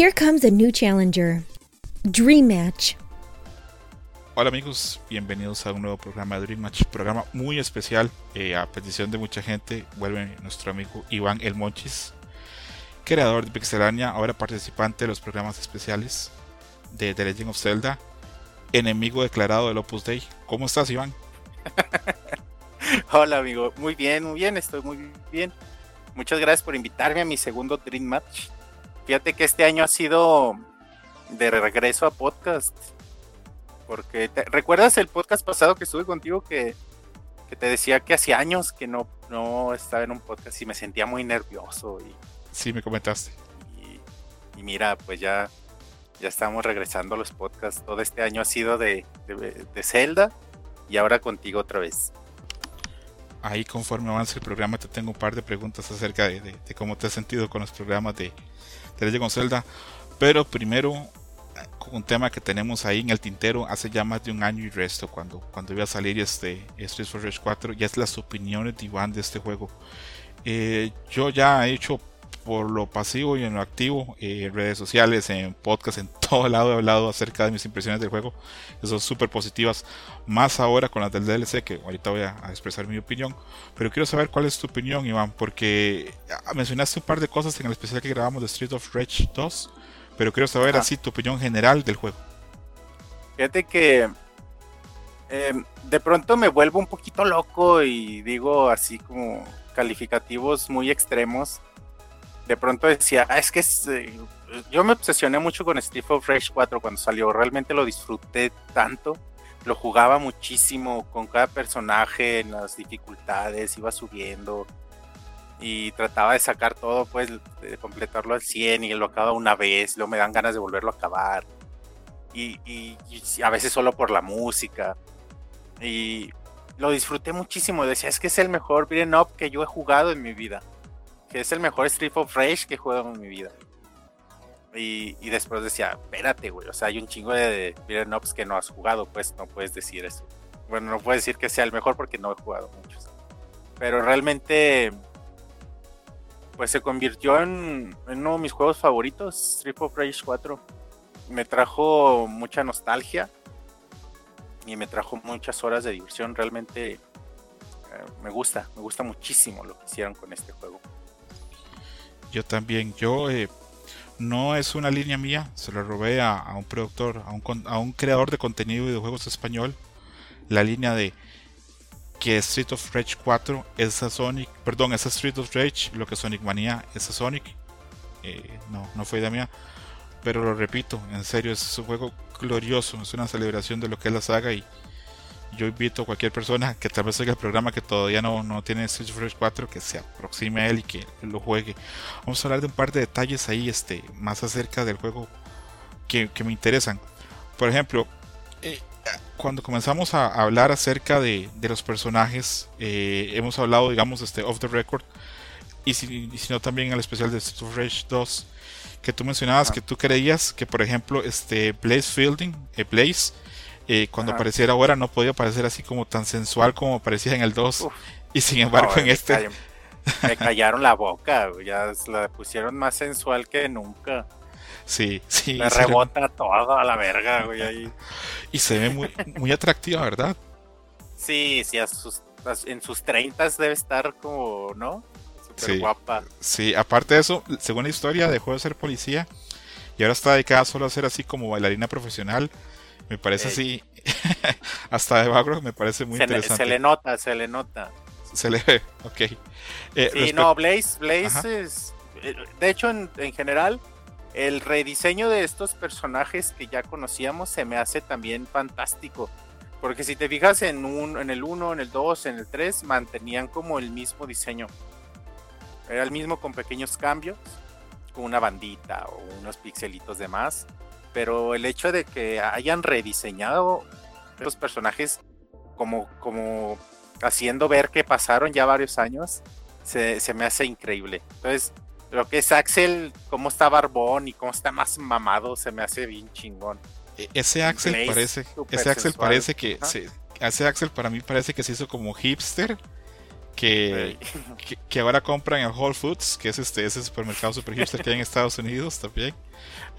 Here comes a new challenger. Dream Match. Hola amigos, bienvenidos a un nuevo programa de Dream Match, programa muy especial, eh, a petición de mucha gente, vuelve nuestro amigo Iván El Monchis, creador de Pixelania, ahora participante de los programas especiales de The Legend of Zelda, enemigo declarado del Opus Dei. ¿Cómo estás Iván? Hola amigo, muy bien, muy bien, estoy muy bien. Muchas gracias por invitarme a mi segundo Dream Match. Fíjate que este año ha sido de regreso a podcast. Porque te, ¿recuerdas el podcast pasado que estuve contigo que, que, te decía que hacía años que no, no estaba en un podcast y me sentía muy nervioso? Y, sí, me comentaste. Y, y mira, pues ya, ya estamos regresando a los podcasts. Todo este año ha sido de, de, de Zelda y ahora contigo otra vez ahí conforme avance el programa te tengo un par de preguntas acerca de, de, de cómo te has sentido con los programas de, de Legend of Zelda. Pero primero, con un tema que tenemos ahí en el tintero hace ya más de un año y resto, cuando, cuando iba a salir este Street for Rage 4, ya es las opiniones de Iván de este juego. Eh, yo ya he hecho por lo pasivo y en lo activo, eh, en redes sociales, en podcast, en todo lado he hablado acerca de mis impresiones del juego, que son súper positivas, más ahora con las del DLC, que ahorita voy a, a, expresar mi opinión, pero quiero saber cuál es tu opinión, Iván, porque mencionaste un par de cosas en el especial que grabamos de Street of Rage 2, pero quiero saber ah. así tu opinión general del juego. Fíjate que eh, de pronto me vuelvo un poquito loco y digo así como calificativos muy extremos de pronto decía, ah, es que eh, yo me obsesioné mucho con Street of Rage 4 cuando salió, realmente lo disfruté tanto, lo jugaba muchísimo con cada personaje en las dificultades, iba subiendo y trataba de sacar todo, pues de completarlo al 100 y lo acaba una vez, luego me dan ganas de volverlo a acabar y a veces solo por la música. Y lo disfruté muchísimo, decía, es que es el mejor beat'em up que yo he jugado en mi vida que es el mejor Street of Rage que he jugado en mi vida. Y, después decía, espérate, güey, o sea, hay un chingo de beat'em ups que no has jugado, pues no puedes decir eso. Bueno, no puedes decir que sea el mejor porque no he jugado muchos. Pero realmente, pues se convirtió en, en uno de mis juegos favoritos, Street of Rage 4. Me trajo mucha nostalgia y me trajo muchas horas de diversión. Realmente eh, me gusta, me gusta muchísimo lo que hicieron con este juego. Yo también, yo eh, no es una línea mía, se lo robé a, un productor, a un, a un, creador de contenido de juegos español, la línea de que Street of Rage 4 es a Sonic, perdón, es a Street of Rage, lo que Sonic Manía es a Sonic, eh, no, no fue idea mía, pero lo repito, en serio, es un juego glorioso, es una celebración de lo que es la saga y yo invito a cualquier persona que tal vez oiga el programa que todavía no, no tiene Street Fighter 4 que se aproxime a él y que lo juegue. Vamos a hablar de un par de detalles ahí este, más acerca del juego que, que me interesan. Por ejemplo, eh, cuando comenzamos a hablar acerca de, de los personajes, eh, hemos hablado, digamos, este, off the record, y si, y no también en el especial de Street Rage 2, que tú mencionabas ah. que tú creías que, por ejemplo, este Blaze Fielding, eh, Blaze, eh, cuando Ajá. apareciera ahora no podía parecer así como tan sensual como aparecía en el 2. Uf, y sin embargo no, en este... Call... Me callaron la boca, ya la pusieron más sensual que nunca. Sí, sí. Me rebota todo a la verga, güey. Ahí. Y se ve muy, muy atractiva, ¿verdad? Sí, sí, a sus, a, en sus 30 debe estar como, ¿no? Súper sí, guapa. Sí, aparte de eso, según la historia, dejó de ser policía y ahora está dedicada solo a ser así como bailarina profesional me parece eh. así, hasta de bagro me parece muy se interesante. Le, se le nota, se le nota. Se le ve, ok. Eh, sí, no, Blaze, Blaze es, eh, de hecho en, en, general, el rediseño de estos personajes que ya conocíamos se me hace también fantástico. Porque si te fijas en, un, en el 1, en el 2, en el 3, mantenían como el mismo diseño. Era el mismo con pequeños cambios, con una bandita o unos pixelitos de más pero el hecho de que hayan rediseñado los personajes como, como haciendo ver que pasaron ya varios años, se, se, me hace increíble. Entonces, lo que es Axel, cómo está barbón y cómo está más mamado, se me hace bien chingón. E, ese Axel Blaze, parece, ese Axel sensual. parece que, se, ese Axel para mí parece que se hizo como hipster, que, que, que ahora compran en Whole Foods, que es este ese supermercado super hipster que hay en Estados Unidos también.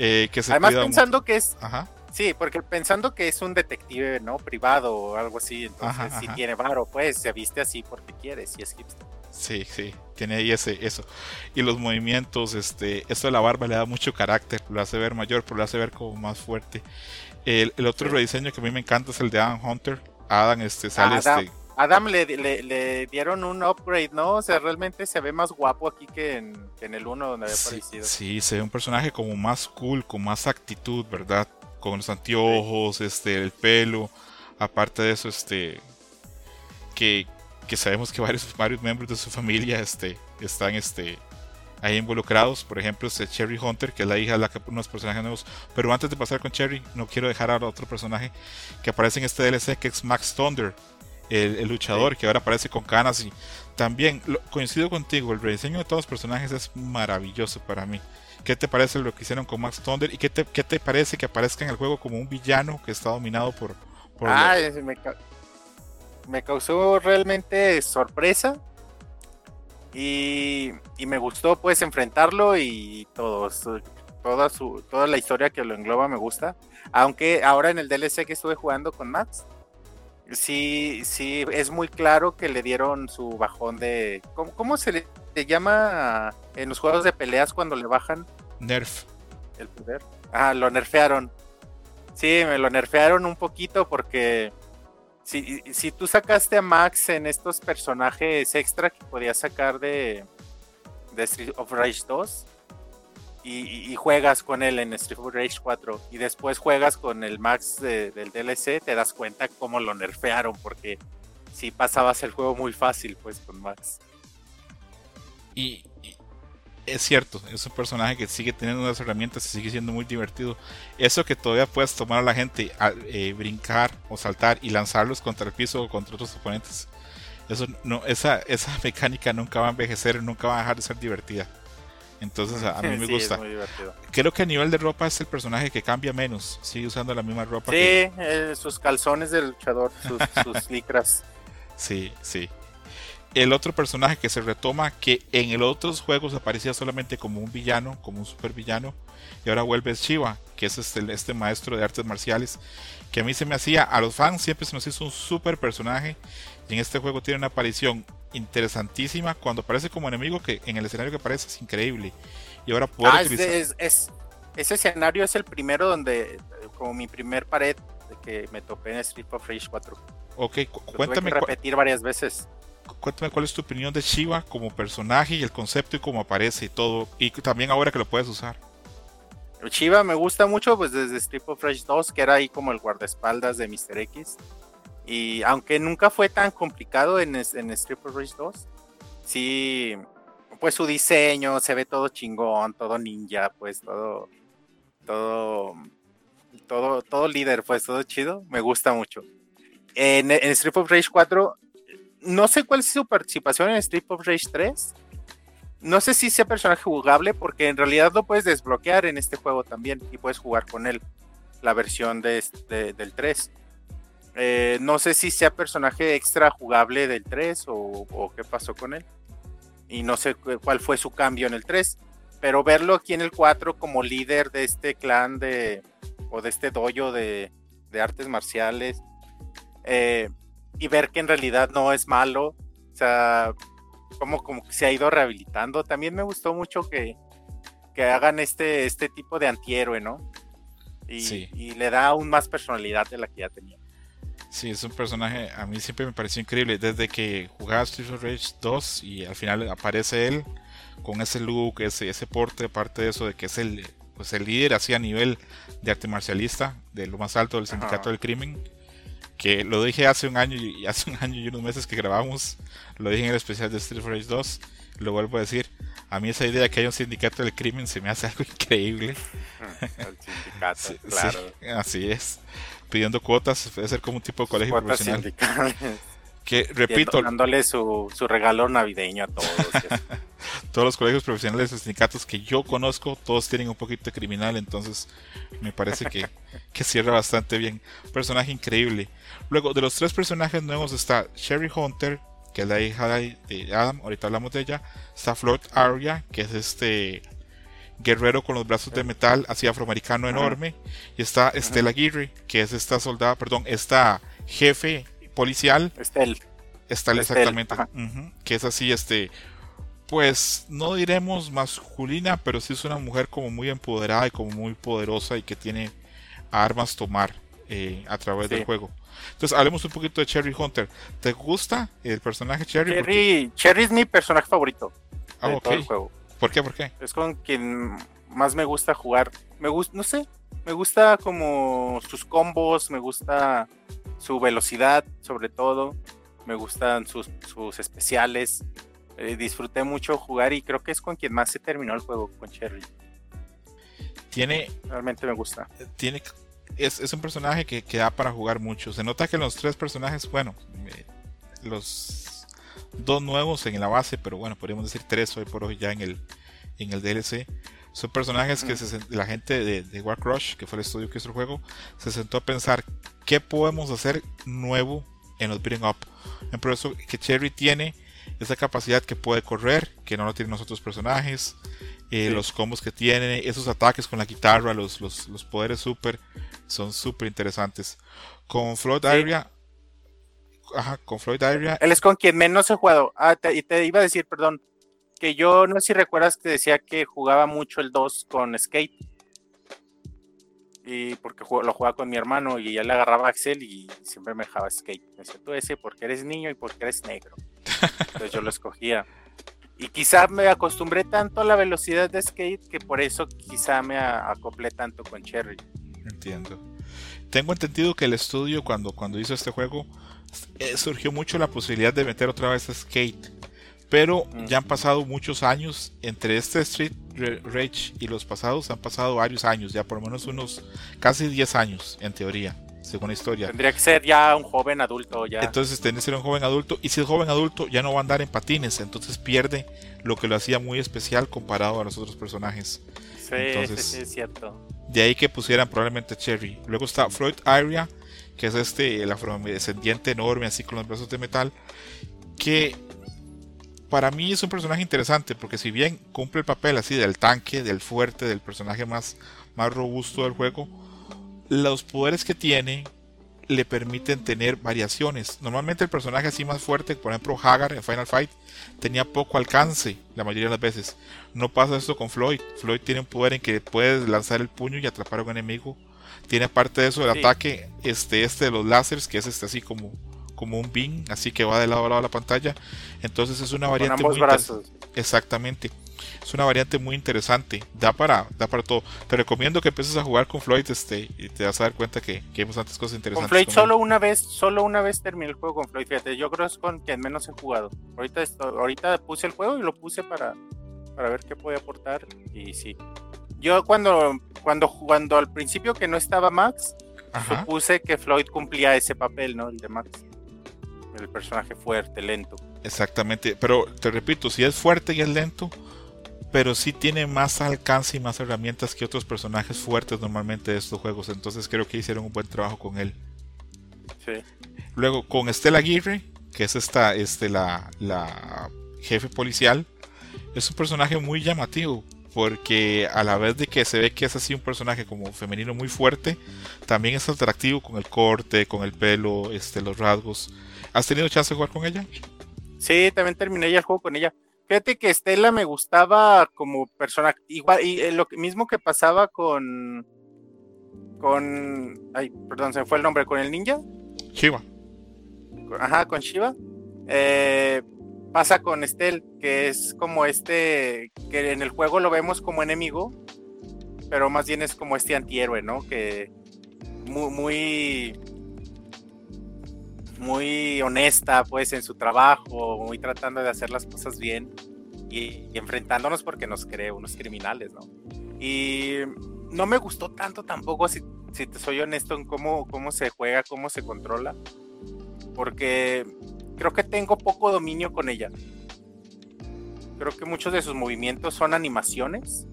Eh, que se Además, pensando que es. Ajá. Sí, porque pensando que es un detective, ¿no? Privado o algo así, entonces si tiene varo, pues se viste así porque quiere, si es hipster. Sí, sí, tiene ahí ese, eso. Y los movimientos, este, esto de la barba le da mucho carácter, lo hace ver mayor, pero lo hace ver como más fuerte. El, otro rediseño que a mí me encanta es el de Adam Hunter. Adam, este, sale Adam, este. Adam le, le, dieron un upgrade, ¿no? O sea, realmente se ve más guapo aquí que en, el 1 donde había aparecido. Sí, se ve un personaje como más cool, con más actitud, ¿verdad? Con los anteojos, este, el pelo. Aparte de eso, este. Que, que sabemos que varios, varios miembros de su familia este, están este, ahí involucrados. Por ejemplo, este Cherry Hunter, que es la hija de la que unos personajes nuevos. Pero antes de pasar con Cherry, no quiero dejar a otro personaje que aparece en este DLC, que es Max Thunder, el, luchador, que ahora aparece con canas. Y también coincido contigo, el rediseño de todos los personajes es maravilloso para mí. ¿Qué te parece lo que hicieron con Max Thunder? ¿Y qué te, qué te parece que aparezca en el juego como un villano que está dominado por... por ah, me, me causó realmente sorpresa y, me gustó pues enfrentarlo y todo, toda, su, toda la historia que lo engloba me gusta. Aunque ahora en el DLC que estuve jugando con Max, sí, sí, es muy claro que le dieron su bajón de... ¿Cómo, se le llama en los juegos de peleas cuando le bajan? Nerf. El poder. Ah, lo nerfearon. Sí, me lo nerfearon un poquito porque si, si tú sacaste a Max en estos personajes extra que podías sacar de, de Street of Rage 2 y, juegas con él en Street of Rage 4 y después juegas con el Max del DLC, te das cuenta cómo lo nerfearon porque si pasabas el juego muy fácil pues con Max. Y, es cierto, es un personaje que sigue teniendo unas herramientas y sigue siendo muy divertido. Eso que todavía puedes tomar a la gente, a, eh, brincar o saltar y lanzarlos contra el piso o contra otros oponentes. Eso no, esa, esa mecánica nunca va a envejecer, nunca va a dejar de ser divertida. Entonces a, mí me gusta. Creo que a nivel de ropa es el personaje que cambia menos. Sigue usando la misma ropa. Sí, eh, sus calzones del luchador, sus, sus licras. Sí, sí el otro personaje que se retoma, que en el otros juegos aparecía solamente como un villano, como un super villano, y ahora vuelve Shiva, que es este, este, maestro de artes marciales, que a mí se me hacía, a los fans siempre se nos hizo un super personaje, y en este juego tiene una aparición interesantísima, cuando aparece como enemigo, que en el escenario que aparece es increíble, y ahora puede ah, utilizar... ese escenario es el primero donde, como mi primer pared, que me topé en Street of Rage 4. Ok, cuéntame. repetir varias veces cuéntame cuál es tu opinión de Shiva como personaje y el concepto y cómo aparece y todo. Y también ahora que lo puedes usar. Shiva me gusta mucho, pues desde Strip of Rage 2, que era ahí como el guardaespaldas de Mr. X. Y aunque nunca fue tan complicado en, en Strip of Rage 2, sí, pues su diseño se ve todo chingón, todo ninja, pues todo, todo, todo, todo líder, pues todo chido, me gusta mucho. En, en Strip of Rage 4 no sé cuál es su participación en Street of Rage 3. No sé si sea personaje jugable, porque en realidad lo puedes desbloquear en este juego también y puedes jugar con él, la versión de, del 3. Eh, no sé si sea personaje extra jugable del 3 o, qué pasó con él. Y no sé cuál fue su cambio en el 3. Pero verlo aquí en el 4 como líder de este clan de. o de este dojo de, de artes marciales. Eh, y ver que en realidad no es malo, o sea, como, como que se ha ido rehabilitando. También me gustó mucho que, que hagan este, este tipo de antihéroe, ¿no? Y, y, le da aún más personalidad de la que ya tenía. Sí, es un personaje, a mí siempre me pareció increíble, desde que jugaba Street of Rage 2 y al final aparece él con ese look, ese, ese porte, aparte de eso de que es el, pues el líder así a nivel de arte marcialista, de lo más alto del sindicato del crimen que lo dije hace un año y hace un año y unos meses que grabamos, lo dije en el especial de Street Fighter 2, lo vuelvo a decir, a mí esa idea de que hay un sindicato del crimen se me hace algo increíble. El sindicato, claro. así es. Pidiendo cuotas, puede ser como un tipo de colegio profesional. Que repito. Dándole su, su regalo navideño a todos. todos los colegios profesionales y sindicatos que yo conozco, todos tienen un poquito de criminal, entonces me parece que, que cierra bastante bien. personaje increíble. Luego, de los tres personajes nuevos está Sherry Hunter, que es la hija de Adam, ahorita hablamos de ella. Está Floyd Arya, que es este guerrero con los brazos de metal, así afroamericano enorme. Y está Estela Aguirre, que es esta soldada, perdón, esta jefe policial. Estel. Estel, exactamente. que es así, este, pues no diremos masculina, pero sí es una mujer como muy empoderada y como muy poderosa y que tiene armas tomar eh, a través del juego. Entonces, hablemos un poquito de Cherry Hunter. ¿Te gusta el personaje Cherry? Cherry, Cherry es mi personaje favorito ah, de todo el juego. ¿Por qué? ¿Por qué? Es con quien más me gusta jugar. Me gusta, no sé, me gusta como sus combos, me gusta su velocidad, sobre todo. Me gustan sus, sus especiales. Eh, disfruté mucho jugar y creo que es con quien más se terminó el juego, con Cherry. Tiene. Realmente me gusta. Tiene. Es, un personaje que, que, da para jugar mucho. Se nota que los tres personajes, bueno, eh, los dos nuevos en la base, pero bueno, podríamos decir tres hoy por hoy ya en el, en el DLC. Son personajes que la gente de, de Warcrush, que fue el estudio que hizo el juego, se sentó a pensar qué podemos hacer nuevo en los beating up. Por eso que Cherry tiene esa capacidad que puede correr, que no lo tienen los otros personajes, eh, los combos que tiene, esos ataques con la guitarra, los, los, poderes super, son súper interesantes. Con Floyd Aria, ajá, con Floyd Aria. Él es con quien menos he jugado. Ah, y te iba a decir, perdón, que yo no sé si recuerdas que decía que jugaba mucho el 2 con Skate y porque lo jugaba con mi hermano y ya le agarraba Axel y siempre me dejaba skate. Me decía, tú ese porque eres niño y porque eres negro. Entonces yo lo escogía. Y quizá me acostumbré tanto a la velocidad de skate que por eso quizá me acoplé tanto con Cherry. Entiendo. Tengo entendido que el estudio cuando, cuando hizo este juego eh, surgió mucho la posibilidad de meter otra vez skate pero ya han pasado muchos años entre este Street Rage y los pasados, han pasado varios años, ya por lo menos unos casi 10 años en teoría, según la historia. Tendría que ser ya un joven adulto ya. Entonces tendría que ser un joven adulto y si es joven adulto ya no va a andar en patines, entonces pierde lo que lo hacía muy especial comparado a los otros personajes. Sí, entonces, sí, es cierto. De ahí que pusieran probablemente Cherry. Luego está Floyd Aria, que es este el afrodescendiente enorme así con los brazos de metal que para mí es un personaje interesante porque si bien cumple el papel así del tanque, del fuerte, del personaje más, más robusto del juego, los poderes que tiene le permiten tener variaciones. Normalmente el personaje así más fuerte, por ejemplo Hagar en Final Fight, tenía poco alcance la mayoría de las veces. No pasa esto con Floyd. Floyd tiene un poder en que puedes lanzar el puño y atrapar a un enemigo. Tiene aparte de eso el ataque este, este de los láseres, que es este así como como un beam, así que va de lado a lado de la pantalla. Entonces es una variante muy brazos. Exactamente. Es una variante muy interesante. Da para, da para todo. Te recomiendo que empieces a jugar con Floyd este, y te vas a dar cuenta que, que hay bastantes cosas interesantes. Con Floyd solo una vez, solo una vez terminé el juego con Floyd. Fíjate, yo creo que es con quien menos he jugado. Ahorita, ahorita puse el juego y lo puse para, para ver qué puede aportar. Y sí. Yo cuando, cuando, cuando al principio que no estaba Max, supuse que Floyd cumplía ese papel, ¿no? El de Max el personaje fuerte, lento. Exactamente, pero te repito, si es fuerte y es lento, pero sí tiene más alcance y más herramientas que otros personajes fuertes normalmente de estos juegos, entonces creo que hicieron un buen trabajo con él. Sí. Luego con Estela Aguirre, que es esta, este, la, la jefe policial, es un personaje muy llamativo, porque a la vez de que se ve que es así un personaje como femenino muy fuerte, también es atractivo con el corte, con el pelo, este, los rasgos. ¿Has tenido chance de jugar con ella? Sí, también terminé ya el juego con ella. Fíjate que Estela me gustaba como persona, igual, y eh, lo mismo que pasaba con. con. Ay, perdón, se me fue el nombre, con el ninja. Shiva. Ajá, con Shiva. Eh, pasa con Estel, que es como este, que en el juego lo vemos como enemigo, pero más bien es como este antihéroe, ¿no? Que muy, muy muy honesta pues en su trabajo, muy tratando de hacer las cosas bien y, enfrentándonos porque nos cree unos criminales, ¿no? Y no me gustó tanto tampoco, si, si te soy honesto, en cómo, cómo se juega, cómo se controla, porque creo que tengo poco dominio con ella. Creo que muchos de sus movimientos son animaciones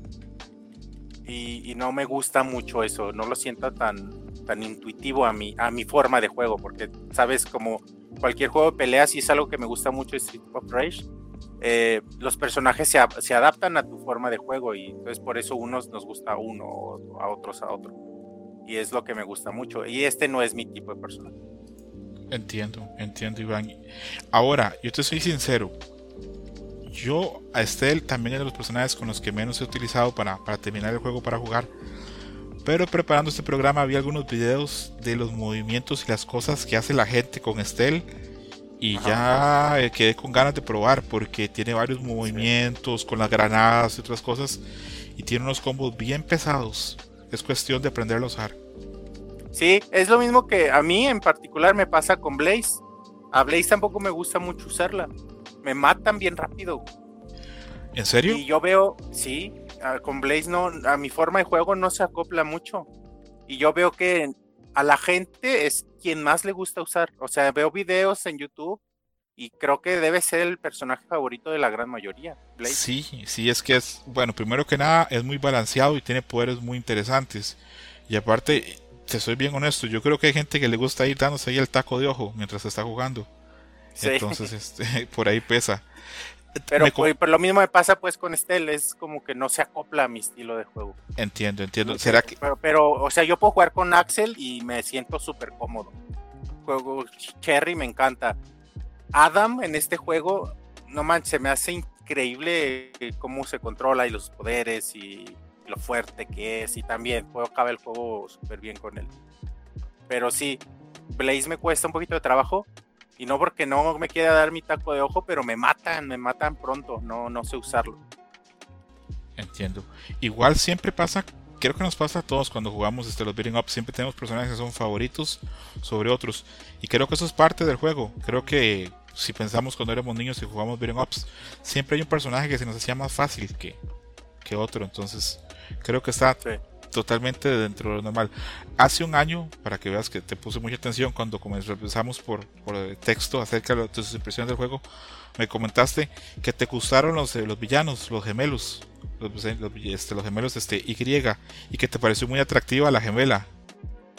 y, no me gusta mucho eso, no lo siento tan, tan intuitivo a mi, a mi forma de juego, porque sabes, como cualquier juego de peleas y es algo que me gusta mucho Street of Rage. Eh, los personajes se, se, adaptan a tu forma de juego y entonces por eso unos nos gusta uno, a otros a otro. Y es lo que me gusta mucho. Y este no es mi tipo de personaje. Entiendo, entiendo, Iván. Ahora, yo te soy sincero. Yo a Estel también es de los personajes con los que menos he utilizado para, para terminar el juego para jugar. Pero preparando este programa vi algunos videos de los movimientos y las cosas que hace la gente con Estel. Y ya quedé con ganas de probar porque tiene varios movimientos con las granadas y otras cosas. Y tiene unos combos bien pesados. Es cuestión de aprenderlo a usar. Sí, es lo mismo que a mí en particular me pasa con Blaze. A Blaze tampoco me gusta mucho usarla. Me matan bien rápido. ¿En serio? Y yo veo, sí, con Blaze no, a mi forma de juego no se acopla mucho. Y yo veo que a la gente es quien más le gusta usar. O sea, veo videos en YouTube y creo que debe ser el personaje favorito de la gran mayoría. Sí, sí, es que es, bueno, primero que nada es muy balanceado y tiene poderes muy interesantes. Y aparte, te soy bien honesto, yo creo que hay gente que le gusta ir dándose ahí el taco de ojo mientras está jugando. Entonces, este, por ahí pesa. Pero, pues, lo mismo me pasa pues con Estel, es como que no se acopla a mi estilo de juego. Entiendo, entiendo. ¿Será que... pero, pero, o sea, yo puedo jugar con Axel y me siento súper cómodo. Juego Cherry me encanta. Adam en este juego, no manches, se me hace increíble cómo se controla y los poderes y lo fuerte que es. Y también puedo acabar el juego súper bien con él. Pero sí, Blaze me cuesta un poquito de trabajo. Y no porque no me quiera dar mi taco de ojo, pero me matan, me matan pronto. No, no sé usarlo. Entiendo. Igual siempre pasa creo que nos pasa a todos cuando jugamos este, los beating up. Siempre tenemos personajes que son favoritos sobre otros. Y creo que eso es parte del juego. Creo que si pensamos cuando éramos niños y jugamos beating ups, siempre hay un personaje que se nos hacía más fácil que, que otro. Entonces, creo que está totalmente dentro de lo normal. Hace un año, para que veas que te puse mucha atención cuando comenzamos por, por texto acerca de tus impresiones del juego, me comentaste que te gustaron los, eh, los villanos, los gemelos, los, este, los gemelos este, Y, y que te pareció muy atractiva la gemela.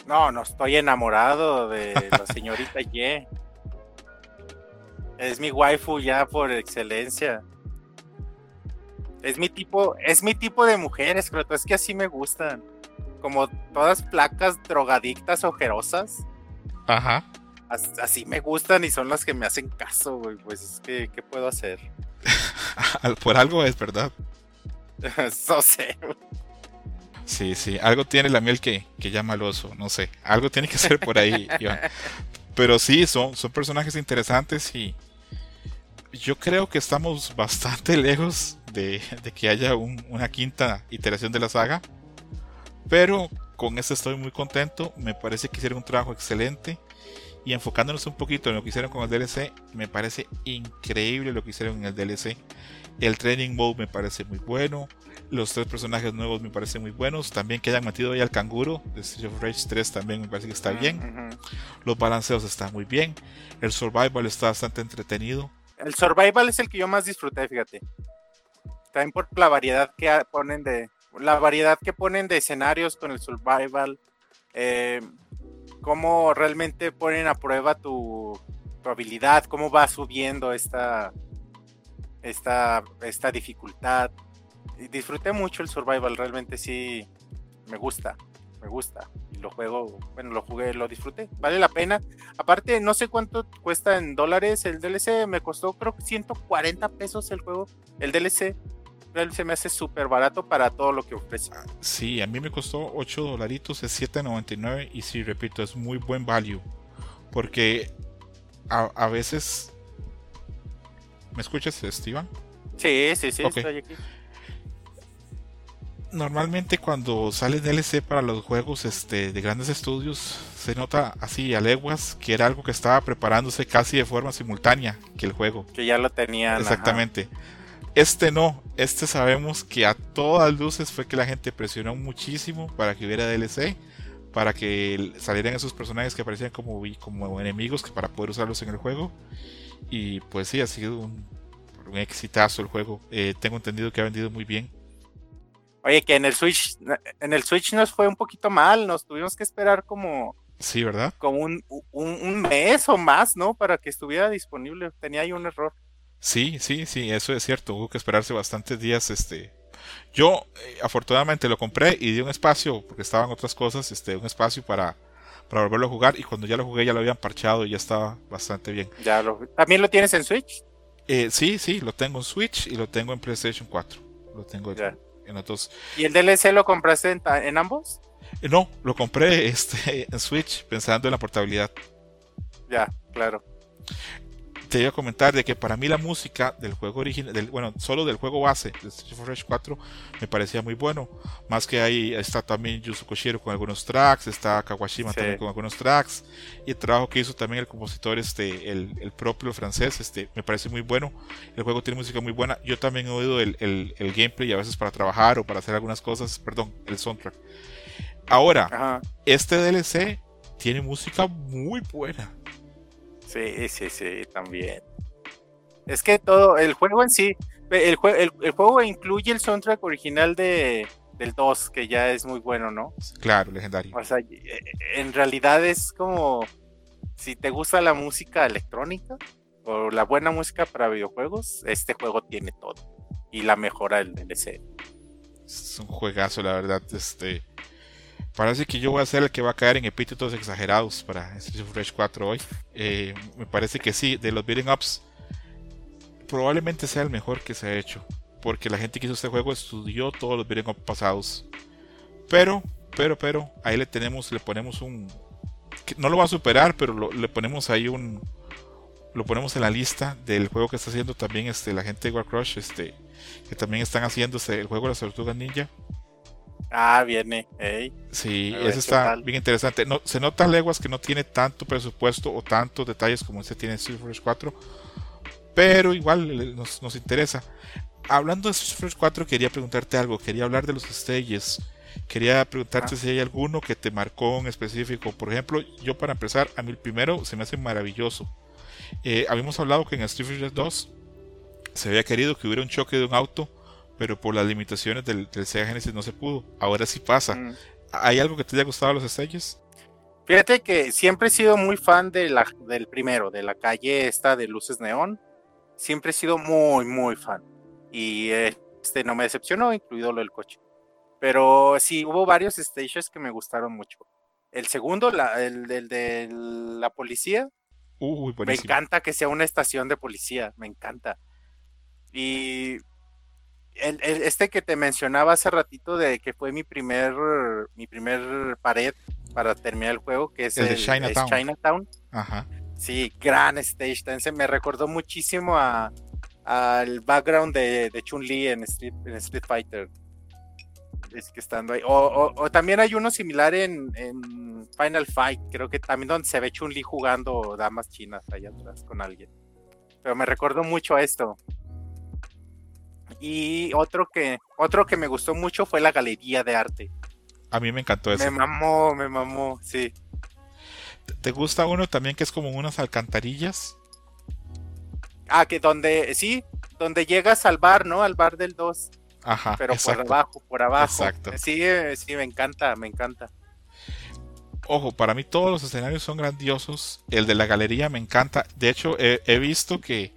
No, no estoy enamorado de la señorita Y. Es mi waifu ya por excelencia. Es mi tipo, es mi tipo de mujeres, pero es que así me gustan. Como todas placas drogadictas ojerosas. Ajá. Así me gustan y son las que me hacen caso, güey. Pues es que, ¿qué puedo hacer? Por algo es, ¿verdad? no sé. Sí, sí, algo tiene la miel que, que llama al oso, no sé. Algo tiene que ser por ahí, Iván. Pero sí, son, son personajes interesantes y, yo creo que estamos bastante lejos de, que haya una quinta iteración de la saga. Pero con este estoy muy contento. Me parece que hicieron un trabajo excelente. Y enfocándonos un poquito en lo que hicieron con el DLC, me parece increíble lo que hicieron en el DLC. El training mode me parece muy bueno. Los tres personajes nuevos me parecen muy buenos. También que hayan metido ahí al canguro de Street of Rage 3 también me parece que está bien. Los balanceos están muy bien. El survival está bastante entretenido. El survival es el que yo más disfruté, fíjate. También por la variedad que ponen de. La variedad que ponen de escenarios con el survival. Eh, cómo realmente ponen a prueba tu, habilidad, cómo va subiendo esta, esta, esta dificultad. disfruté mucho el survival, realmente sí me gusta, me gusta lo juego, bueno, lo jugué, lo disfruté, vale la pena. Aparte, no sé cuánto cuesta en dólares el DLC, me costó creo que 140 pesos el juego, el DLC. Se me hace súper barato para todo lo que ofrece. Sí, a mí me costó 8 dolaritos, es 7.99 y sí, repito, es muy buen value. Porque a, veces... ¿Me escuchas, Steven? Sí, sí, sí, estoy aquí normalmente cuando sale DLC para los juegos este, de grandes estudios, se nota así a leguas que era algo que estaba preparándose casi de forma simultánea que el juego. Que ya lo tenían. Exactamente. Este no, este sabemos que a todas luces fue que la gente presionó muchísimo para que hubiera DLC, para que salieran esos personajes que aparecían como, como enemigos que para poder usarlos en el juego. Y pues sí, ha sido un, un exitazo el juego. Eh, tengo entendido que ha vendido muy bien Oye, que en el Switch, en el Switch nos fue un poquito mal, nos tuvimos que esperar como Sí, ¿verdad? Como un, un, mes o más, ¿no? Para que estuviera disponible. Tenía ahí un error. Sí, sí, sí, eso es cierto. Hubo que esperarse bastantes días. Este, yo eh, afortunadamente lo compré y di un espacio porque estaban otras cosas, este, un espacio para para volverlo a jugar y cuando ya lo jugué ya lo habían parchado y ya estaba bastante bien. Ya ¿También lo tienes en Switch? Eh, sí, sí, lo tengo en Switch y lo tengo en PlayStation 4. Lo tengo en los dos. ¿Y el DLC lo compraste en, ambos? Eh, no, lo compré este, en Switch pensando en la portabilidad. Ya, claro te iba a comentar de que para mí la música del juego original, del, bueno, solo del juego base de Street Fighter 4 me parecía muy bueno. Más que ahí está también Yuzo Koshiro con algunos tracks, está Kawashima también con algunos tracks. Y el trabajo que hizo también el compositor, este, el, el, propio francés, este, me parece muy bueno. El juego tiene música muy buena. Yo también he oído el, el, el gameplay a veces para trabajar o para hacer algunas cosas, perdón, el soundtrack. Ahora, este DLC tiene música muy buena Sí, sí, sí, también. Es que todo, el juego en sí, el, el, juego incluye el soundtrack original de, del 2, que ya es muy bueno, ¿no? Claro, legendario. O sea, en realidad es como, si te gusta la música electrónica o la buena música para videojuegos, este juego tiene todo. Y la mejora del DLC. Es un juegazo, la verdad. Este, Parece que yo voy a ser el que va a caer en epítetos exagerados para Street Fighter 4 hoy. Eh, me parece que sí, de los beating ups, probablemente sea el mejor que se ha hecho. Porque la gente que hizo este juego estudió todos los beating ups pasados. Pero, pero, pero, ahí le tenemos, le ponemos un. no lo va a superar, pero le ponemos ahí un. Lo ponemos en la lista del juego que está haciendo también este, la gente de Warcrush, este, que también están haciendo el juego de las tortugas ninja. Ah, viene. Sí, eso está bien interesante. No, se nota leguas que no tiene tanto presupuesto o tantos detalles como este tiene Street 4, pero igual nos, nos interesa. Hablando de Street 4, quería preguntarte algo. Quería hablar de los stages. Quería preguntarte ah. si hay alguno que te marcó en específico. Por ejemplo, yo para empezar, a mí el primero se me hace maravilloso. Eh, habíamos hablado que en Street Fighter 2 se había querido que hubiera un choque de un auto pero por las limitaciones del, Sega Genesis no se pudo. Ahora sí pasa. Mm. ¿Hay algo que te haya gustado los stages? Fíjate que siempre he sido muy fan de la, del primero, de la calle esta de luces neón. Siempre he sido muy, muy fan. Y este no me decepcionó, incluido lo del coche. Pero sí, hubo varios stages que me gustaron mucho. El segundo, el, de la policía. me encanta que sea una estación de policía, me encanta. Y este que te mencionaba hace ratito de que fue mi primer mi primer pared para terminar el juego, que es el, de Chinatown. Ajá. Sí, gran stage. Me recordó muchísimo a al background de, de Chun-Li en Street, en Street Fighter. Es que estando ahí. O, también hay uno similar en, en, Final Fight, creo que también donde se ve Chun-Li jugando damas chinas allá atrás con alguien. Pero me recordó mucho a esto. Y otro que, otro que me gustó mucho fue la galería de arte. A mí me encantó eso. Me mamó, me mamó, sí. ¿Te gusta uno también que es como unas alcantarillas? Ah, que donde, sí, donde llegas al bar, ¿no? Al bar del 2. Ajá. Pero por abajo, por abajo. Exacto. Sí, sí, me encanta, me encanta. Ojo, para mí todos los escenarios son grandiosos. El de la galería me encanta. De hecho, he visto que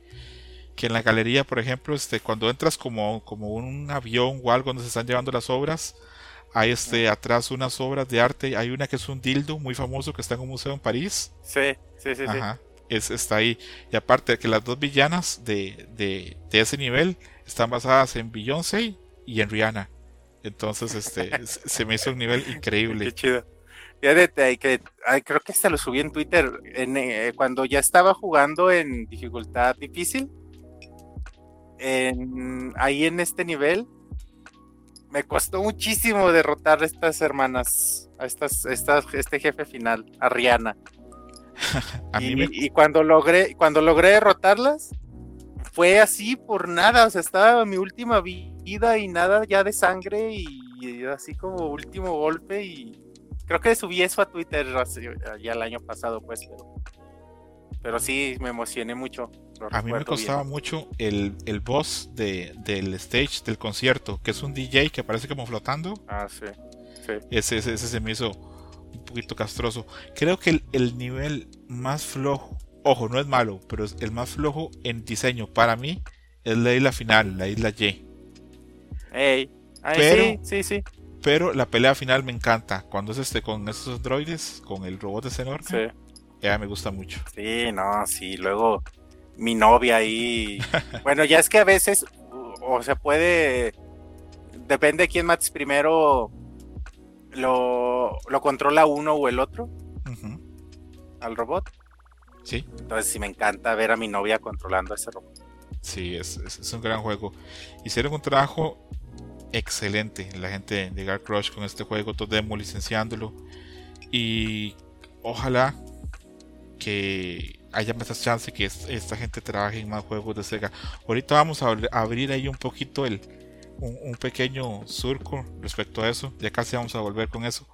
que en la galería, por ejemplo, este, cuando entras como, como un avión o algo donde se están llevando las obras, hay este, atrás unas obras de arte, hay una que es un dildo muy famoso que está en un museo en París. Sí, sí, sí. Ajá, Es, está ahí. Y aparte que las dos villanas de, de, de ese nivel están basadas en Beyoncé y en Rihanna. Entonces, este, se me hizo un nivel increíble. Qué chido. Fíjate que creo que hasta lo subí en Twitter en, eh, cuando ya estaba jugando en dificultad difícil ahí en este nivel, me costó muchísimo derrotar a estas hermanas, a estas, este jefe final, a Rihanna. y, cuando logré, cuando logré derrotarlas, fue así por nada, o sea, estaba mi última vida y nada ya de sangre y, así como último golpe y creo que subí eso a Twitter ya el año pasado, pues, pero, pero sí me emocioné mucho. A mí me costaba mucho el, el boss de, del stage del concierto, que es un DJ que aparece como flotando. Ah, sí. Ese, ese, se me hizo poquito castroso. Creo que el, nivel más flojo, ojo, no es malo, pero es el más flojo en diseño para mí es la isla final, la isla Y. Ey, pero, sí, sí, sí. Pero la pelea final me encanta. Cuando es este con esos droides, con el robot de enorme. Sí. Ya me gusta mucho. Sí, no, sí. Luego mi novia ahí. bueno, ya es que a veces, o se puede. Depende de quién mates primero lo, lo controla uno o el otro al robot. Sí. Entonces sí me encanta ver a mi novia controlando ese robot. Sí, es, un gran juego. Hicieron un trabajo excelente la gente de Gar Crush con este juego, demo licenciándolo. Y ojalá que haya más chance que esta gente trabaje en más juegos de Sega. Ahorita vamos a abrir ahí un poquito el, un, pequeño surco respecto a eso. Ya casi vamos a volver con eso.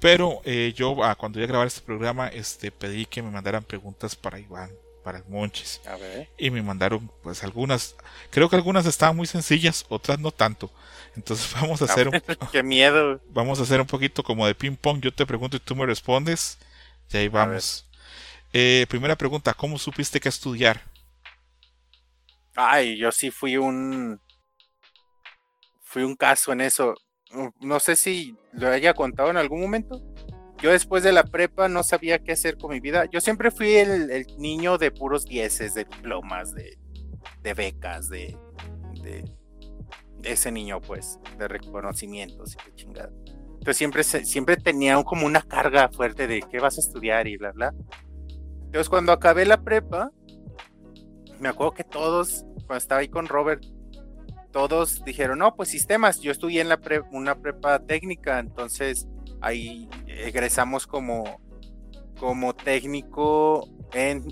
Pero eh, yo ah, cuando iba a grabar este programa este, pedí que me mandaran preguntas para Iván, para Monches. Y me mandaron pues algunas. Creo que algunas estaban muy sencillas, otras no tanto. Entonces vamos a hacer un, Qué miedo. Vamos a hacer un poquito como de ping pong. Yo te pregunto y tú me respondes. Y ahí vamos. Eh, primera pregunta, ¿cómo supiste que estudiar? Ay, yo sí fui un fui un caso en eso. No sé si lo haya contado en algún momento. Yo después de la prepa no sabía qué hacer con mi vida. Yo siempre fui el, niño de puros dieces, de diplomas, de, becas, de, de, ese niño, pues, de reconocimientos y de chingada. Entonces siempre, siempre tenía como una carga fuerte de qué vas a estudiar y bla, bla. Entonces cuando acabé la prepa, me acuerdo que todos, cuando estaba ahí con Robert, todos dijeron, no, pues sistemas, yo estudié en la una prepa técnica, entonces ahí egresamos como, como técnico en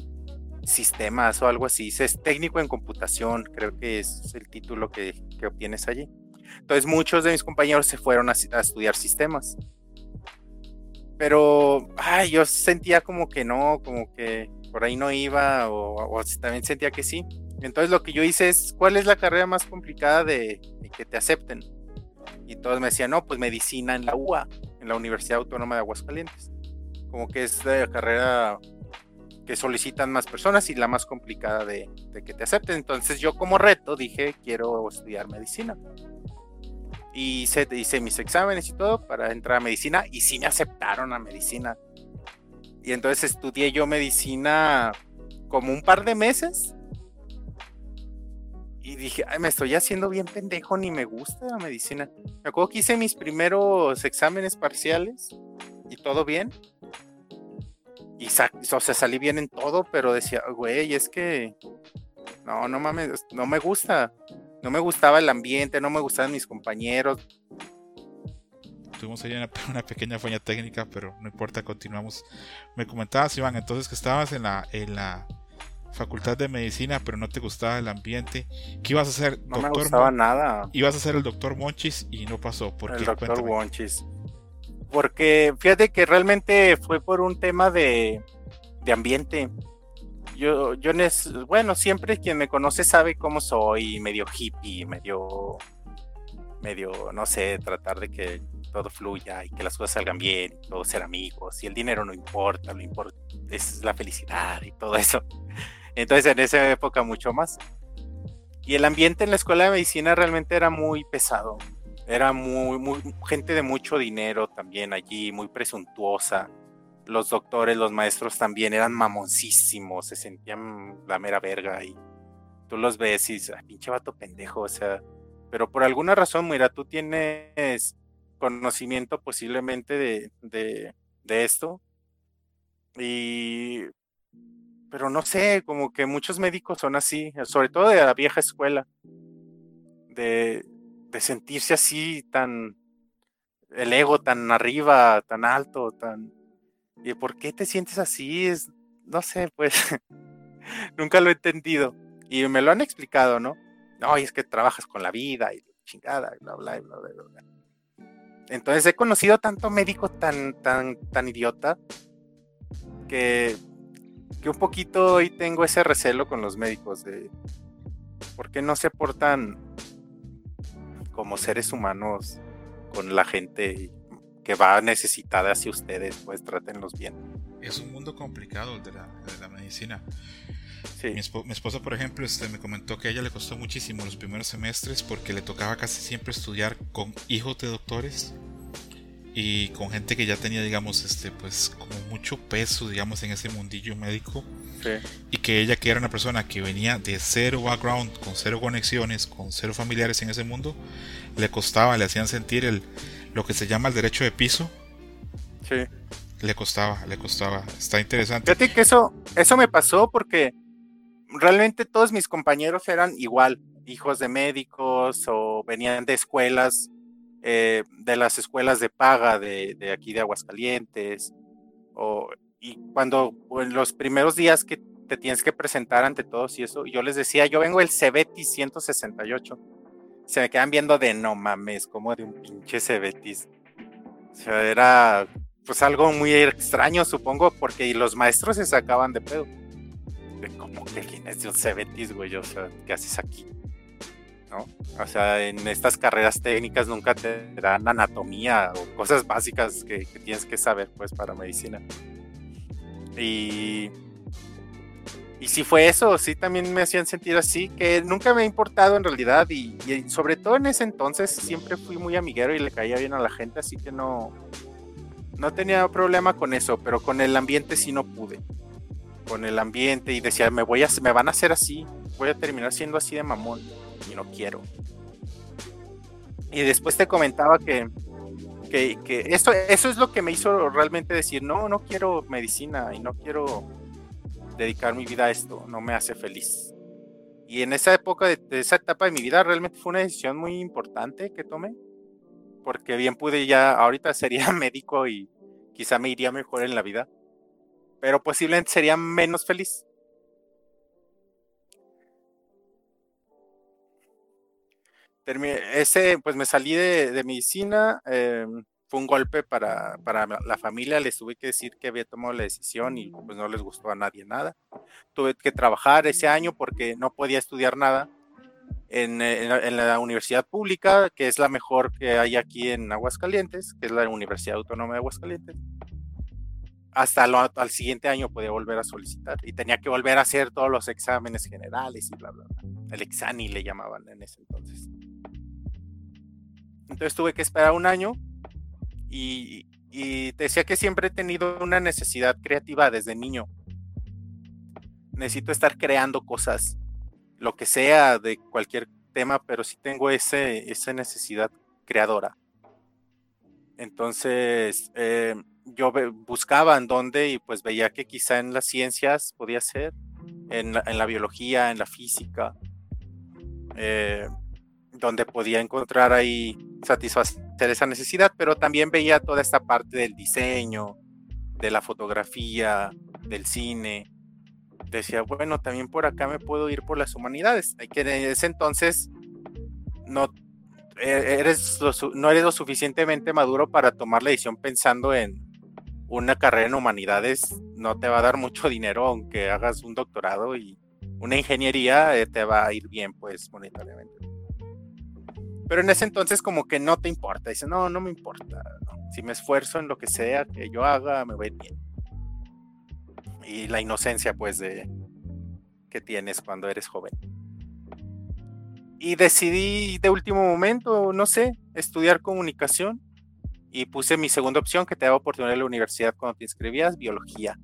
sistemas o algo así, es técnico en computación, creo que es el título que, obtienes allí. Entonces muchos de mis compañeros se fueron a, estudiar sistemas. Pero, ay, yo sentía como que no, como que por ahí no iba, o también sentía que sí. Entonces lo que yo hice es, ¿cuál es la carrera más complicada de, que te acepten? Y todos me decían, no, pues medicina en la UA, en la Universidad Autónoma de Aguascalientes. Como que es la carrera que solicitan más personas y la más complicada de, que te acepten. Entonces yo como reto dije, quiero estudiar medicina. Y hice, hice mis exámenes y todo para entrar a medicina y sí me aceptaron a medicina. Y entonces estudié yo medicina como un par de meses y dije, ay, me estoy haciendo bien pendejo, ni me gusta la medicina. Me acuerdo que hice mis primeros exámenes parciales y todo bien. Y o sea, salí bien en todo, pero decía, güey, es que no, no mames, no me gusta. No me gustaba el ambiente, no me gustaban mis compañeros. Tuvimos ahí una, una pequeña falla técnica, pero no importa, continuamos. Me comentabas, Iván, entonces que estabas en la, en la facultad de medicina, pero no te gustaba el ambiente. ¿Qué ibas a hacer? No me gustaba nada. Ibas a ser el doctor Monchis y no pasó. ¿Por el doctor Monchis. Porque fíjate que realmente fue por un tema de, de ambiente. Yo, yo, bueno, siempre quien me conoce sabe cómo soy, medio hippie, medio, medio, no sé, tratar de que todo fluya y que las cosas salgan bien, todo ser amigos, y el dinero no importa, lo importa es la felicidad y todo eso. Entonces en esa época mucho más. Y el ambiente en la escuela de medicina realmente era muy pesado. Era muy gente de mucho dinero también allí, muy presuntuosa. Los doctores, los maestros también eran mamoncísimos, se sentían la mera verga y tú los ves y dices, pinche vato pendejo, o sea, pero por alguna razón, mira, tú tienes conocimiento posiblemente de, de, de esto y pero no sé, como que muchos médicos son así, sobre todo de la vieja escuela, de, sentirse así tan, el ego tan arriba, tan alto, tan... ¿Y por qué te sientes así? Es, no sé, pues nunca lo he entendido. Y me lo han explicado, ¿no? No, y es que trabajas con la vida y chingada, y bla, bla, bla, bla, bla. Entonces he conocido tanto médico tan, tan, tan idiota que que un poquito hoy tengo ese recelo con los médicos de por qué no se portan como seres humanos con la gente que va necesitada hacia ustedes, pues trátenlos bien. Es un mundo complicado el de la, de la medicina. Mi, esposa, por ejemplo, este, me comentó que a ella le costó muchísimo los primeros semestres porque le tocaba casi siempre estudiar con hijos de doctores y con gente que ya tenía, digamos, este, pues como mucho peso, digamos, en ese mundillo médico. Y que ella, que era una persona que venía de cero background, con cero conexiones, con cero familiares en ese mundo, le costaba, le hacían sentir el, lo que se llama el derecho de piso. Sí. Le costaba, le costaba. Está interesante. Fíjate que eso, eso me pasó porque realmente todos mis compañeros eran igual, hijos de médicos o venían de escuelas, eh, de las escuelas de paga de, aquí de Aguascalientes. O, y cuando en los primeros días que te tienes que presentar ante todos y eso, yo les decía, yo vengo del Cebetis 168. Se me quedan viendo de no mames, como de un pinche Cebetis. O sea, era pues algo muy extraño, supongo, porque los maestros se sacaban de pedo de cómo que vienes de un Cebetis, güey, o sea, ¿qué haces aquí? ¿No? O sea, en estas carreras técnicas nunca te dan anatomía o cosas básicas que, tienes que saber, pues, para medicina. Y, y si fue eso, sí también me hacían sentir así, que nunca me ha importado en realidad y, sobre todo en ese entonces siempre fui muy amiguero y le caía bien a la gente, así que no, no tenía problema con eso, pero con el ambiente sí no pude con el ambiente y decía, me voy a, me van a hacer así, voy a terminar siendo así de mamón y no quiero. Y después te comentaba que, que, que eso, eso es lo que me hizo realmente decir, no, no quiero medicina y no quiero dedicar mi vida a esto, no me hace feliz. Y en esa época, de, esa etapa de mi vida, realmente fue una decisión muy importante que tomé, porque bien pude ya, ahorita sería médico y quizá me iría mejor en la vida pero posiblemente sería menos feliz. ese, pues me salí de, medicina, em, fue un golpe para, para, la familia, les tuve que decir que había tomado la decisión y pues no les gustó a nadie nada. Tuve que trabajar ese año porque no podía estudiar nada en, en, la universidad pública, que es la mejor que hay aquí en Aguascalientes, que es la Universidad Autónoma de Aguascalientes hasta al siguiente año podía volver a solicitar y tenía que volver a hacer todos los exámenes generales y bla, bla, bla. El exani le llamaban en ese entonces. Entonces tuve que esperar un año y, decía que siempre he tenido una necesidad creativa desde niño. Necesito estar creando cosas, lo que sea de cualquier tema, pero sí tengo ese, esa necesidad creadora. Entonces, eh, yo buscaba en dónde y pues veía que quizá en las ciencias podía ser, en la, biología, en la física, eh, donde podía encontrar ahí satisfacer esa necesidad, pero también veía toda esta parte del diseño, de la fotografía, del cine. Decía, bueno, también por acá me puedo ir por las humanidades. Hay que en ese entonces no e, eres no eres lo suficientemente maduro para tomar la decisión pensando en una carrera en humanidades no te va a dar mucho dinero aunque hagas un doctorado y una ingeniería eh, te va a ir bien pues monetariamente. Pero en ese entonces como que no te importa, dice, no, no me importa, si me esfuerzo en lo que sea que yo haga, me va a ir bien. Y la inocencia pues de que tienes cuando eres joven. Y decidí de último momento, no sé, estudiar comunicación y puse mi segunda opción que te daba oportunidad en la universidad cuando te inscribías, biología.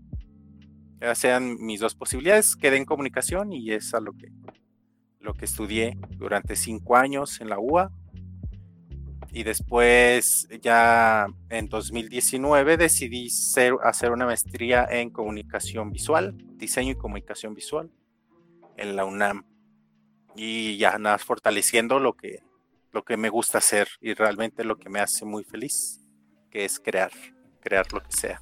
Ya sean mis dos posibilidades, quedé en comunicación y es a lo que, lo que estudié durante cinco años en la UA. Y después, ya en 2019, decidí ser, hacer una maestría en comunicación visual, diseño y comunicación visual en la UNAM. Y ya nada, fortaleciendo lo que, lo que me gusta hacer y realmente lo que me hace muy feliz, que es crear, crear lo que sea,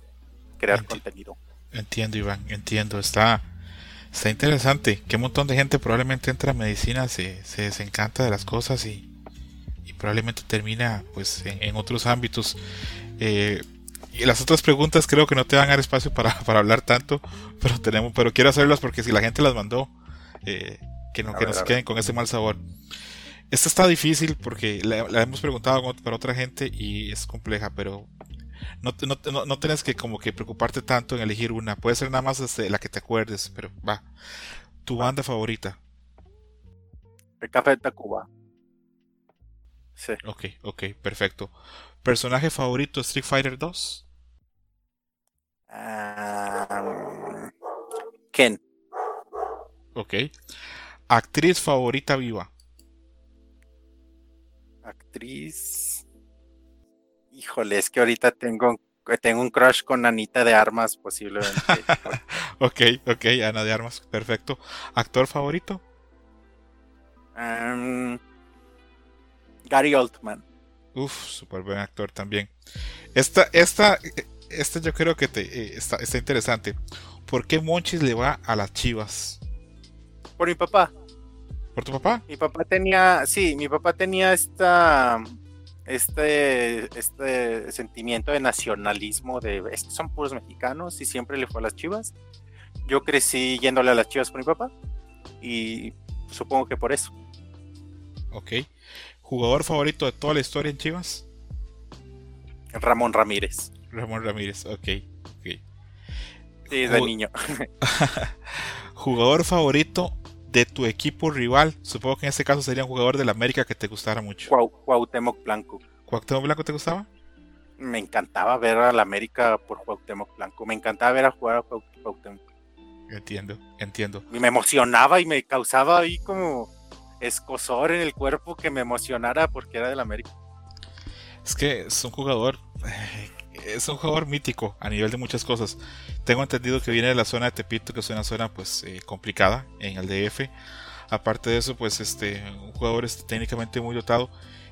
crear contenido. Entiendo, Iván, entiendo. Está, está interesante. Que un montón de gente probablemente entra a medicina, se, se desencanta de las cosas y, y probablemente termina pues en, otros ámbitos. Eh, y las otras preguntas creo que no te van a dar espacio para, para, hablar tanto, pero tenemos, pero quiero hacerlas porque si la gente las mandó, eh, que no, que no se queden con ese mal sabor. Esta está difícil porque la, hemos preguntado para otra gente y es compleja, pero no, no, no, tienes que como que preocuparte tanto en elegir una. Puede ser nada más este, la que te acuerdes, pero va. ¿Tu banda favorita? El Café de Tacuba. Sí. Ok, ok, perfecto. ¿Personaje favorito Street Fighter 2? Ah, Ken. Ok. ¿Actriz favorita viva? Actriz. Híjole, es que ahorita tengo, tengo un crush con Anita de Armas, posiblemente. ok, ok, Ana de Armas, perfecto. ¿Actor favorito? Gary Oldman. Uf, súper buen actor también. Esta, esta, esta yo creo que te, eh, está, está interesante. ¿Por qué Monchis le va a las chivas? Por mi papá. ¿Por tu papá? Mi papá tenía, sí, mi papá tenía esta, este, este sentimiento de nacionalismo, de es que son puros mexicanos y siempre le fue a las chivas. Yo crecí yéndole a las chivas con mi papá y supongo que por eso. Ok. ¿Jugador favorito de toda la historia en Chivas? Ramón Ramírez. Ramón Ramírez, ok. okay. Sí, de niño. ¿Jugador favorito de tu equipo rival? Supongo que en este caso sería un jugador de la América que te gustara mucho. Cuauhtémoc Blanco. ¿Cuauhtémoc Blanco te gustaba? Me encantaba ver a la América por Cuauhtémoc Blanco. Me encantaba ver a jugar a Cuauhtémoc. Entiendo, entiendo. Y me emocionaba y me causaba ahí como escosor en el cuerpo que me emocionara porque era del América. Es que es un jugador, es un jugador mítico a nivel de muchas cosas. Tengo entendido que viene de la zona de Tepito, que es una zona pues eh, complicada en el DF. Aparte de eso, pues este, un jugador este, técnicamente muy dotado.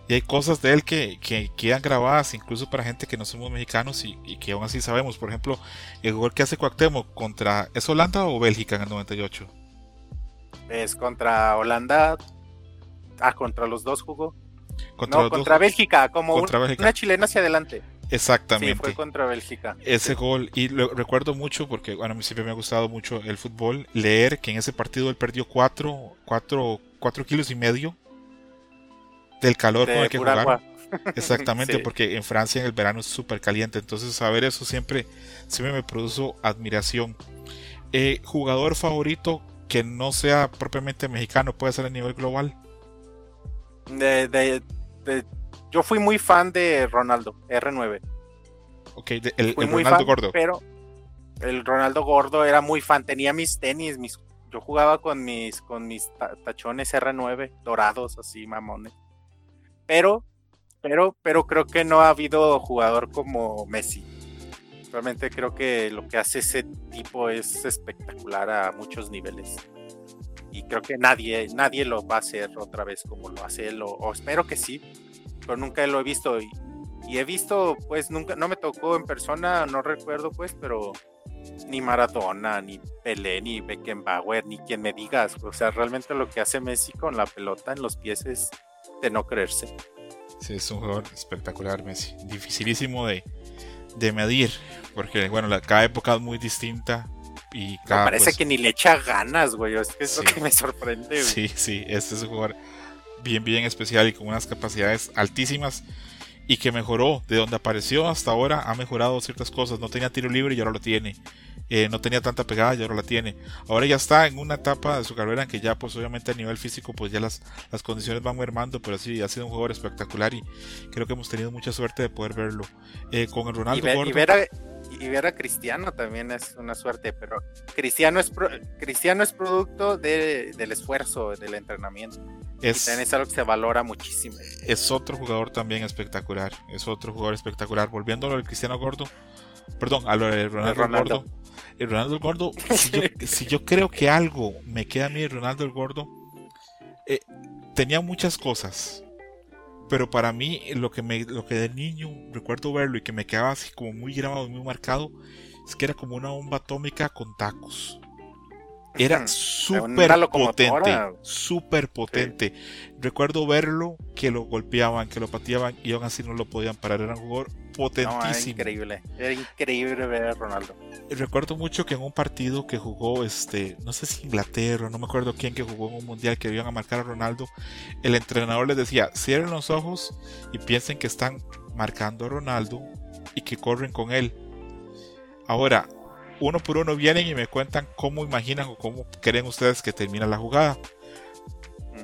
Y hay cosas de él que, que, quedan grabadas incluso para gente que no somos mexicanos y, que aún así sabemos. Por ejemplo, el gol que hace Cuauhtémoc contra... ¿Es Holanda o Bélgica en el 98? Es contra Holanda Ah, contra los dos jugó. Contra no, contra Bélgica, como una chilena hacia adelante. Exactamente. Sí, fue contra Bélgica. Ese gol, y lo recuerdo mucho porque, bueno, a mí siempre me ha gustado mucho el fútbol, leer que en ese partido él perdió 4 cuatro, cuatro, kilos y medio del calor con el que jugaba. Exactamente, porque en Francia en el verano es súper caliente, entonces saber eso siempre, siempre me produjo admiración. Eh, jugador favorito que no sea propiamente mexicano, puede ser a nivel global. De, yo fui muy fan de Ronaldo, R9. Ok, el, Ronaldo gordo. Pero el Ronaldo gordo era muy fan, tenía mis tenis, mis, yo jugaba con mis, con mis tachones R9 dorados, así mamones. Pero, pero, pero creo que no ha habido jugador como Messi. Realmente creo que lo que hace ese tipo es espectacular a muchos niveles y creo que nadie, nadie lo va a hacer otra vez como lo hace él, o, espero que sí, pero nunca lo he visto y, he visto, pues nunca, no me tocó en persona, no recuerdo pues, pero ni Maradona, ni Pelé, ni Beckenbauer, ni quien me digas, o sea, realmente lo que hace Messi con la pelota en los pies es de no creerse. Sí, es un jugador espectacular, Messi, dificilísimo de, de medir, porque bueno, la, cada época es muy distinta, y parece pues que ni le echa ganas, güey. Es que es lo que me sorprende, Sí, sí, este es un jugador bien, bien especial y con unas capacidades altísimas y que mejoró de donde apareció hasta ahora. Ha mejorado ciertas cosas. No tenía tiro libre y ahora lo tiene. Eh, no tenía tanta pegada y ahora la tiene. Ahora ya está en una etapa de su carrera en que ya, pues obviamente a nivel físico, pues ya las, las condiciones van mermando, pero sí, ha sido un jugador espectacular y creo que hemos tenido mucha suerte de poder verlo. Eh, con el Ronaldo y ver a Cristiano también es una suerte, pero Cristiano es, Cristiano es producto del esfuerzo, del entrenamiento. Es, y es algo que se valora muchísimo. Es otro jugador también espectacular, es otro jugador espectacular. Volviéndolo al Cristiano Gordo, perdón, a lo de Ronaldo, Gordo. El Ronaldo el Gordo, si yo, creo que algo me queda a mí de Ronaldo el Gordo, eh, tenía muchas cosas pero para mí, lo que, me, lo que de niño recuerdo verlo y que me quedaba así como muy grabado, muy marcado, es que era como una bomba atómica con tacos. Era súper potente, súper potente. Recuerdo verlo, que lo golpeaban, que lo pateaban y aún así no lo podían parar. Era un jugador potentísimo. era increíble, era increíble ver a Ronaldo. Recuerdo mucho que en un partido que jugó, este, no sé si Inglaterra, no me acuerdo quién que jugó en un mundial que iban a marcar a Ronaldo, el entrenador les decía, cierren los ojos y piensen que están marcando a Ronaldo y que corren con él. Ahora, uno por uno vienen y me cuentan cómo imaginan o cómo creen ustedes que termina la jugada.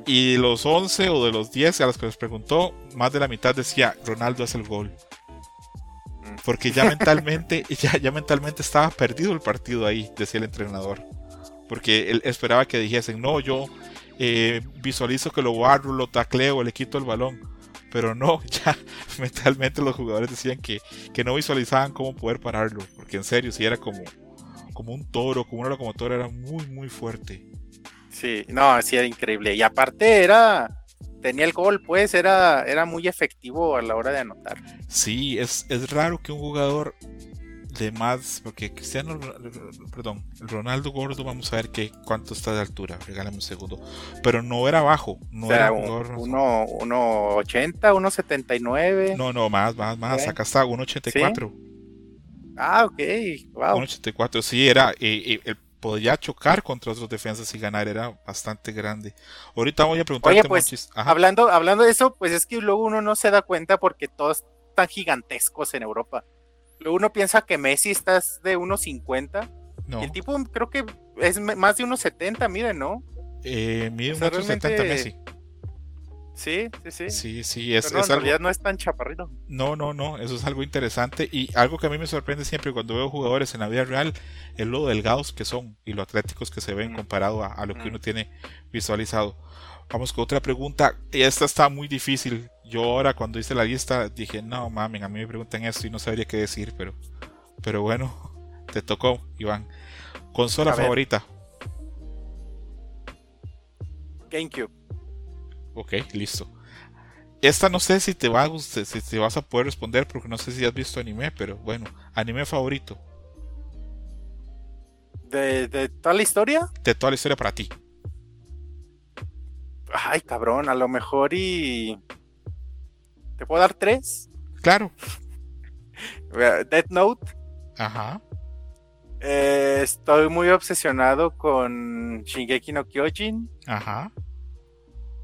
Y de los 11 o de los 10 a los que les preguntó, más de la mitad decía Ronaldo es el gol. Porque ya mentalmente, ya, ya mentalmente estaba perdido el partido ahí, decía el entrenador. Porque él esperaba que dijesen, no, yo eh, visualizo que lo barro, lo tacleo, le quito el balón. Pero no, ya mentalmente los jugadores decían que, que no visualizaban cómo poder pararlo. Porque en serio, si era como, como un toro, como una locomotora, era muy, muy fuerte. Sí, no, así era increíble. Y aparte era, tenía el gol, pues era, era muy efectivo a la hora de anotar. Sí, es, es raro que un jugador de más, porque Cristiano, perdón, Ronaldo Gordo, vamos a ver que cuánto está de altura, regálame un segundo, pero no era bajo, no era un jugador, 1.80, 1.79. No, no, más, más, más, acá está, 1.84. Ah, ok, wow. 1.84, sí, era, eh, eh, podía chocar contra otros defensas y ganar, era bastante grande. Ahorita voy a preguntarte, Oye, pues, hablando, hablando de eso, pues es que luego uno no se da cuenta porque todos están gigantescos en Europa uno piensa que Messi está de 1.50. No. El tipo creo que es más de 1.70, mide, ¿no? Eh, mide 1.70 Messi. Sí, sí, sí. Sí, sí, es, no, en realidad no es tan chaparrito. No, no, no, eso es algo interesante y algo que a mí me sorprende siempre cuando veo jugadores en la vida real es lo delgados que son y lo atléticos que se ven mm. comparado a, lo que mm. uno tiene visualizado. Vamos con otra pregunta. Esta está muy difícil. Yo ahora cuando hice la lista dije, no mames, a mí me preguntan esto y no sabría qué decir, pero, pero bueno, te tocó, Iván. Consola favorita. GameCube. Ok, listo. Esta no sé si te, va a, si te vas a poder responder porque no sé si has visto anime, pero bueno, anime favorito. ¿De, de toda la historia? De toda la historia para ti. Ay, cabrón, a lo mejor y. ¿Te puedo dar tres? Claro. Death Note. Ajá. Eh, estoy muy obsesionado con Shingeki no Kyojin. Ajá.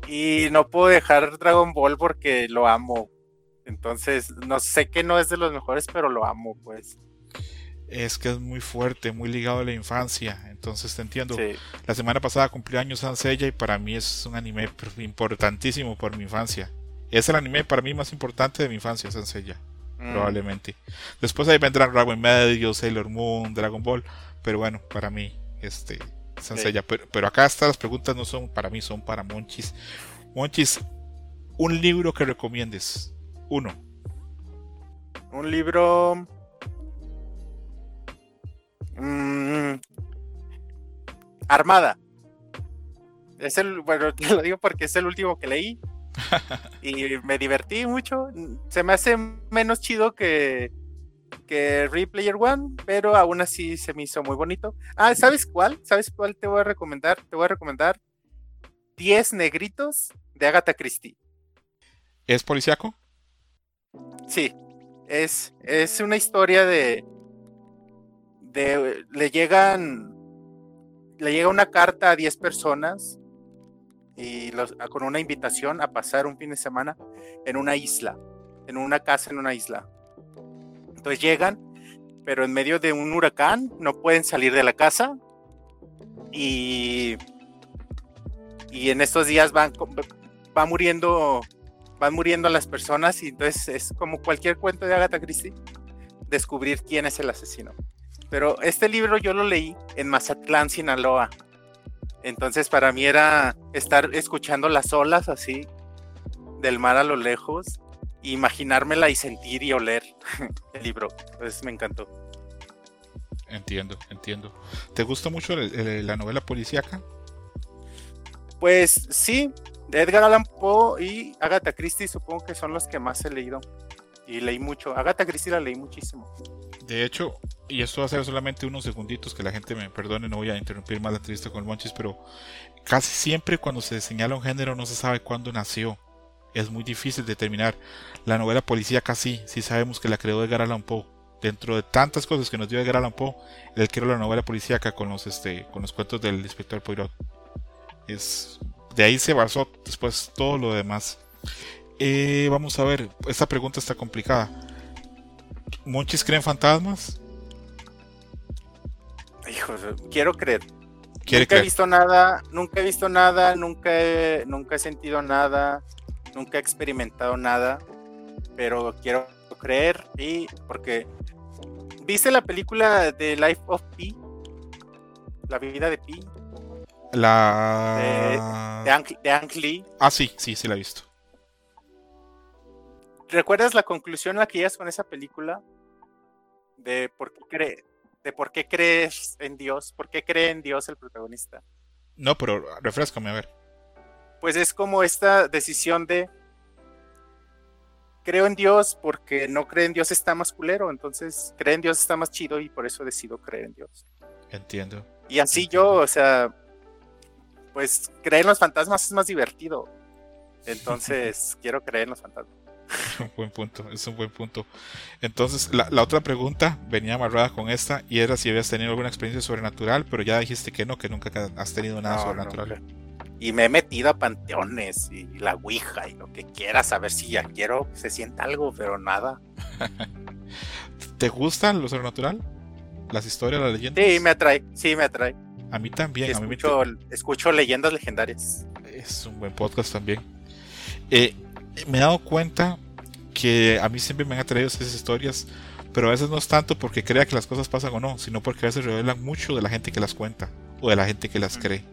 Y no puedo dejar Dragon Ball porque lo amo. Entonces, no sé que no es de los mejores, pero lo amo, pues es que es muy fuerte, muy ligado a la infancia. Entonces te entiendo. La semana pasada cumplió años Sansella y para mí es un anime importantísimo por mi infancia. Es el anime para mí más importante de mi infancia, Sansella. Mm. Probablemente. Después ahí vendrán Dragon Medio, Sailor Moon, Dragon Ball. Pero bueno, para mí, este, Pero, pero acá estas las preguntas no son para mí, son para Monchis. Monchis, un libro que recomiendes. Uno. Un libro Mm, Armada. Es el, bueno, te lo digo porque es el último que leí. y me divertí mucho. Se me hace menos chido que, que Replayer One, pero aún así se me hizo muy bonito. Ah, ¿sabes cuál? ¿Sabes cuál te voy a recomendar? Te voy a recomendar 10 negritos de Agatha Christie. ¿Es policíaco? Sí, es, es una historia de, le llegan, le llega una carta a 10 personas y con una invitación a pasar un fin de semana en una isla, en una casa en una isla. Entonces llegan, pero en medio de un huracán no pueden salir de la casa y, y en estos días van, va muriendo, van muriendo las personas y entonces es como cualquier cuento de Agatha Christie descubrir quién es el asesino. Pero este libro yo lo leí en Mazatlán, Sinaloa. Entonces para mí era estar escuchando las olas así del mar a lo lejos, imaginármela y sentir y oler el libro. Entonces me encantó. Entiendo, entiendo. ¿Te gusta mucho la novela policíaca? Pues sí, Edgar Allan Poe y Agatha Christie supongo que son los que más he leído. Y leí mucho. Agatha Christie la leí muchísimo. De hecho, y esto va a ser solamente unos segunditos que la gente me perdone, no voy a interrumpir más la entrevista con el Monchis, pero casi siempre cuando se señala un género no se sabe cuándo nació. Es muy difícil determinar. La novela policía casi, sí sabemos que la creó Edgar Allan Poe. Dentro de tantas cosas que nos dio Edgar Allan Poe, él creó la novela policíaca con los, este, con los cuentos del inspector Poirot. Es, de ahí se basó después todo lo demás. Eh, vamos a ver, esta pregunta está complicada ¿Monchis creen fantasmas? Hijo, quiero creer. ¿Quiere nunca creer? he visto nada, nunca he visto nada, nunca he, nunca he sentido nada, nunca he experimentado nada, pero quiero creer y porque ¿viste la película de Life of Pi? La vida de Pi, La... de Ang, de Ang Lee. Ah, sí, sí, sí la he visto. ¿Recuerdas la conclusión a la que llegas con esa película? De por qué cree, de por qué crees en Dios, por qué cree en Dios el protagonista. No, pero refrescame a ver. Pues es como esta decisión de creo en Dios porque no cree en Dios está más culero, entonces cree en Dios está más chido y por eso decido creer en Dios. Entiendo. Y así yo, o sea, pues creer en los fantasmas es más divertido. Entonces quiero creer en los fantasmas. Un buen punto, es un buen punto. Entonces, la, la otra pregunta venía amarrada con esta y era si habías tenido alguna experiencia sobrenatural, pero ya dijiste que no, que nunca has tenido nada No, sobrenatural. Y me he metido a panteones y la ouija y lo que quieras, a ver si ya quiero que se sienta algo, pero nada. ¿Te gustan lo sobrenatural? ¿Las historias, las leyendas? Sí, me atrae, sí, me atrae. A mí también, a mí me escucho, escucho leyendas legendarias. Es un buen podcast también. Eh, me he dado cuenta que a mí siempre me han atraído esas historias, pero a veces no es tanto porque crea que las cosas pasan o no, sino porque a veces revelan mucho de la gente que las cuenta o de la gente que las cree.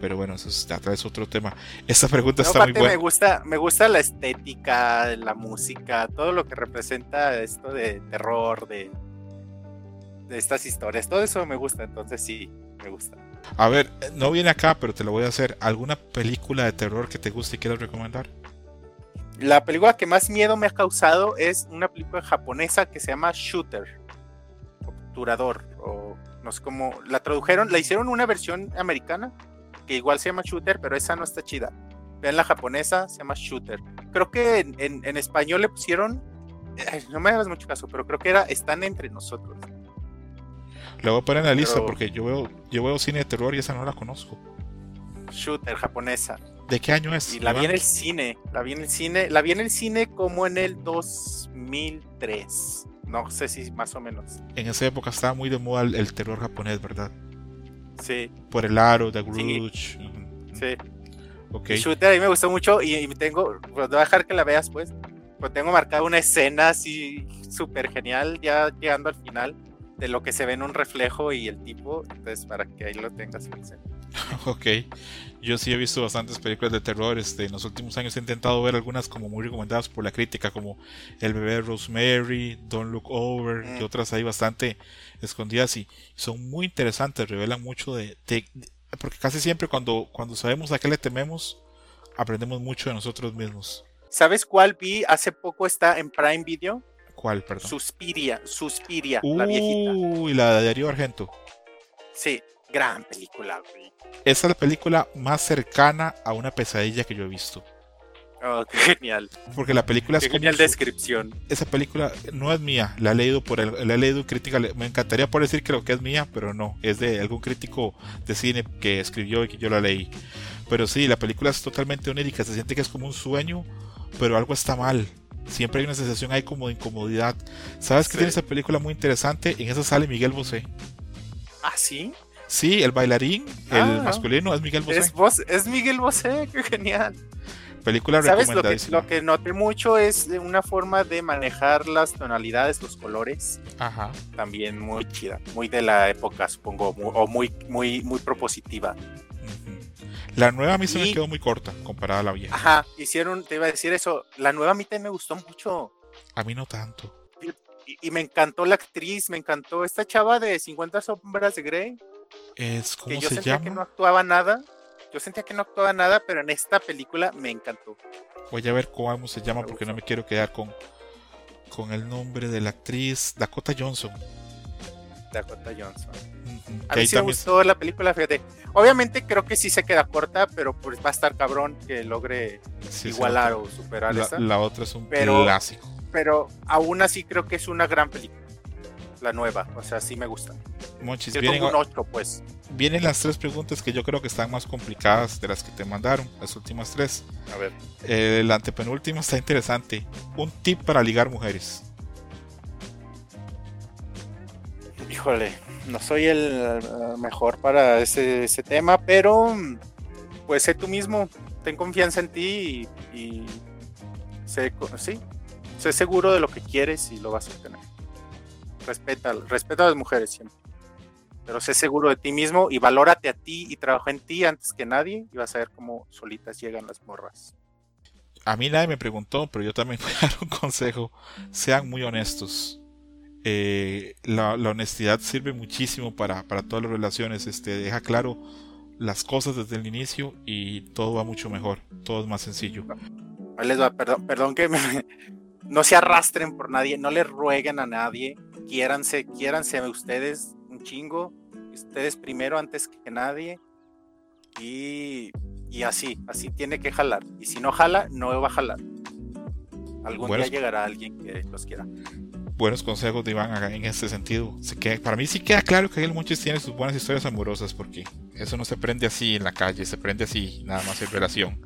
Pero bueno, eso es, vez otro tema. Esta pregunta No, está muy me gusta, me gusta la estética, la música, todo lo que representa esto de terror, de, de estas historias, todo eso me gusta, entonces sí, me gusta. A ver, no viene acá, pero te lo voy a hacer. ¿Alguna película de terror que te guste y quieras recomendar? La película que más miedo me ha causado es una película japonesa que se llama Shooter, Obturador, o no sé cómo, la tradujeron, la hicieron una versión americana, que igual se llama Shooter, pero esa no está chida. Vean la japonesa, se llama Shooter. Creo que en, en- en español le pusieron, ay, no me hagas mucho caso, pero creo que era Están entre nosotros. La voy a poner en la lista porque yo veo, yo veo cine de terror y esa no la conozco. Shooter japonesa. ¿De qué año es? Y la vi en el cine, la vi en el cine, la vi en el cine como en el 2003. No sé si más o menos. En esa época estaba muy de moda el, el terror japonés, ¿verdad? Sí, Por el aro, The Grudge. sí. Ok. Y Shooter a mí me gustó mucho y, y tengo, pues voy a dejar que la veas pues, pues tengo marcada una escena así súper genial ya llegando al final de lo que se ve en un reflejo y el tipo, entonces para que ahí lo tengas presente. Ok, yo sí he visto bastantes películas de terror. Este, en los últimos años he intentado ver algunas como muy recomendadas por la crítica, como El bebé Rosemary, Don't Look Over y Mm. otras ahí bastante escondidas y son muy interesantes, revelan mucho de, de- de- porque casi siempre cuando, cuando sabemos a qué le tememos, aprendemos mucho de nosotros mismos. ¿Sabes cuál vi hace poco está en Prime Video? ¿Cuál, perdón? Suspiria, Suspiria, la viejita. Uy, la de Darío Argento. Sí, gran película, güey. Esa es la película más cercana a una pesadilla que yo he visto. Oh, qué genial. Porque la película es Qué genial su- descripción. esa película no es mía, la he leído por el, la he leído crítica, me encantaría por decir creo que es mía, pero no, es de algún crítico de cine que escribió y que yo la leí. Pero sí, la película es totalmente onírica, se siente que es como un sueño, pero algo está mal. Siempre hay una sensación ahí como de incomodidad. ¿Sabes qué Sí. tiene esa película muy interesante? En esa sale Miguel Bosé. Ah, sí. Sí, el bailarín, el Ah. masculino es Miguel Bosé. Es, Miguel Bosé, qué genial. Película ¿Sabes? Lo que, lo que noté mucho es de una forma de manejar las tonalidades, los colores, Ajá. también muy chida, muy de la época, supongo, o muy, muy, muy propositiva. La nueva a mí se me quedó muy corta comparada a la vieja. Ajá, hicieron, te iba a decir eso, la nueva a mí también me gustó mucho. A mí no tanto. Y, y me encantó la actriz, me encantó esta chava de 50 sombras de Grey, Es, que ¿Cómo yo se sentía que no actuaba nada. Yo sentía que no actuaba nada, pero en esta película me encantó. Voy a ver cómo se llama porque no me quiero quedar con, con el nombre de la actriz Dakota Johnson. Dakota Johnson. Ujú, A que mí sí me gustó la película, fíjate. Obviamente creo que sí se queda corta, pero pues va a estar cabrón que logre sí, igualar o superar la, esta. la otra es un Pero- clásico. Pero aún así creo que es una gran película. La nueva, o sea, sí me gusta. Monchis, es vienen, un 8, pues. vienen las tres preguntas que yo creo que están más complicadas de las que te mandaron, las últimas tres. A ver. El antepenúltimo está interesante. Un tip para ligar mujeres. Híjole, no soy el mejor para ese, ese tema, pero pues sé tú mismo, ten confianza en ti y, sé, sí, sé seguro de lo que quieres y lo vas a obtener. Respeta, respeta a las mujeres siempre. Pero sé seguro de ti mismo y valórate a ti y trabaja en ti antes que nadie y vas a ver cómo solitas llegan las morras. A mí nadie me preguntó, pero yo también voy a dar un consejo. Sean muy honestos. Eh, la, honestidad sirve muchísimo para, para todas las relaciones. Este, deja claro las cosas desde el inicio y todo va mucho mejor, todo es más sencillo. Ahí les va, perdón, perdón que no se arrastren por nadie, no le rueguen a nadie, quiéranse, quiéranse ustedes un chingo, ustedes primero antes que nadie y, y así, así tiene que jalar. Y si no jala, no va a jalar. Algún día llegará alguien que los quiera buenos consejos de Iván en este sentido. para mí sí queda claro que el Monchis tiene sus buenas historias amorosas porque eso no se prende así en la calle, se prende así nada más en relación.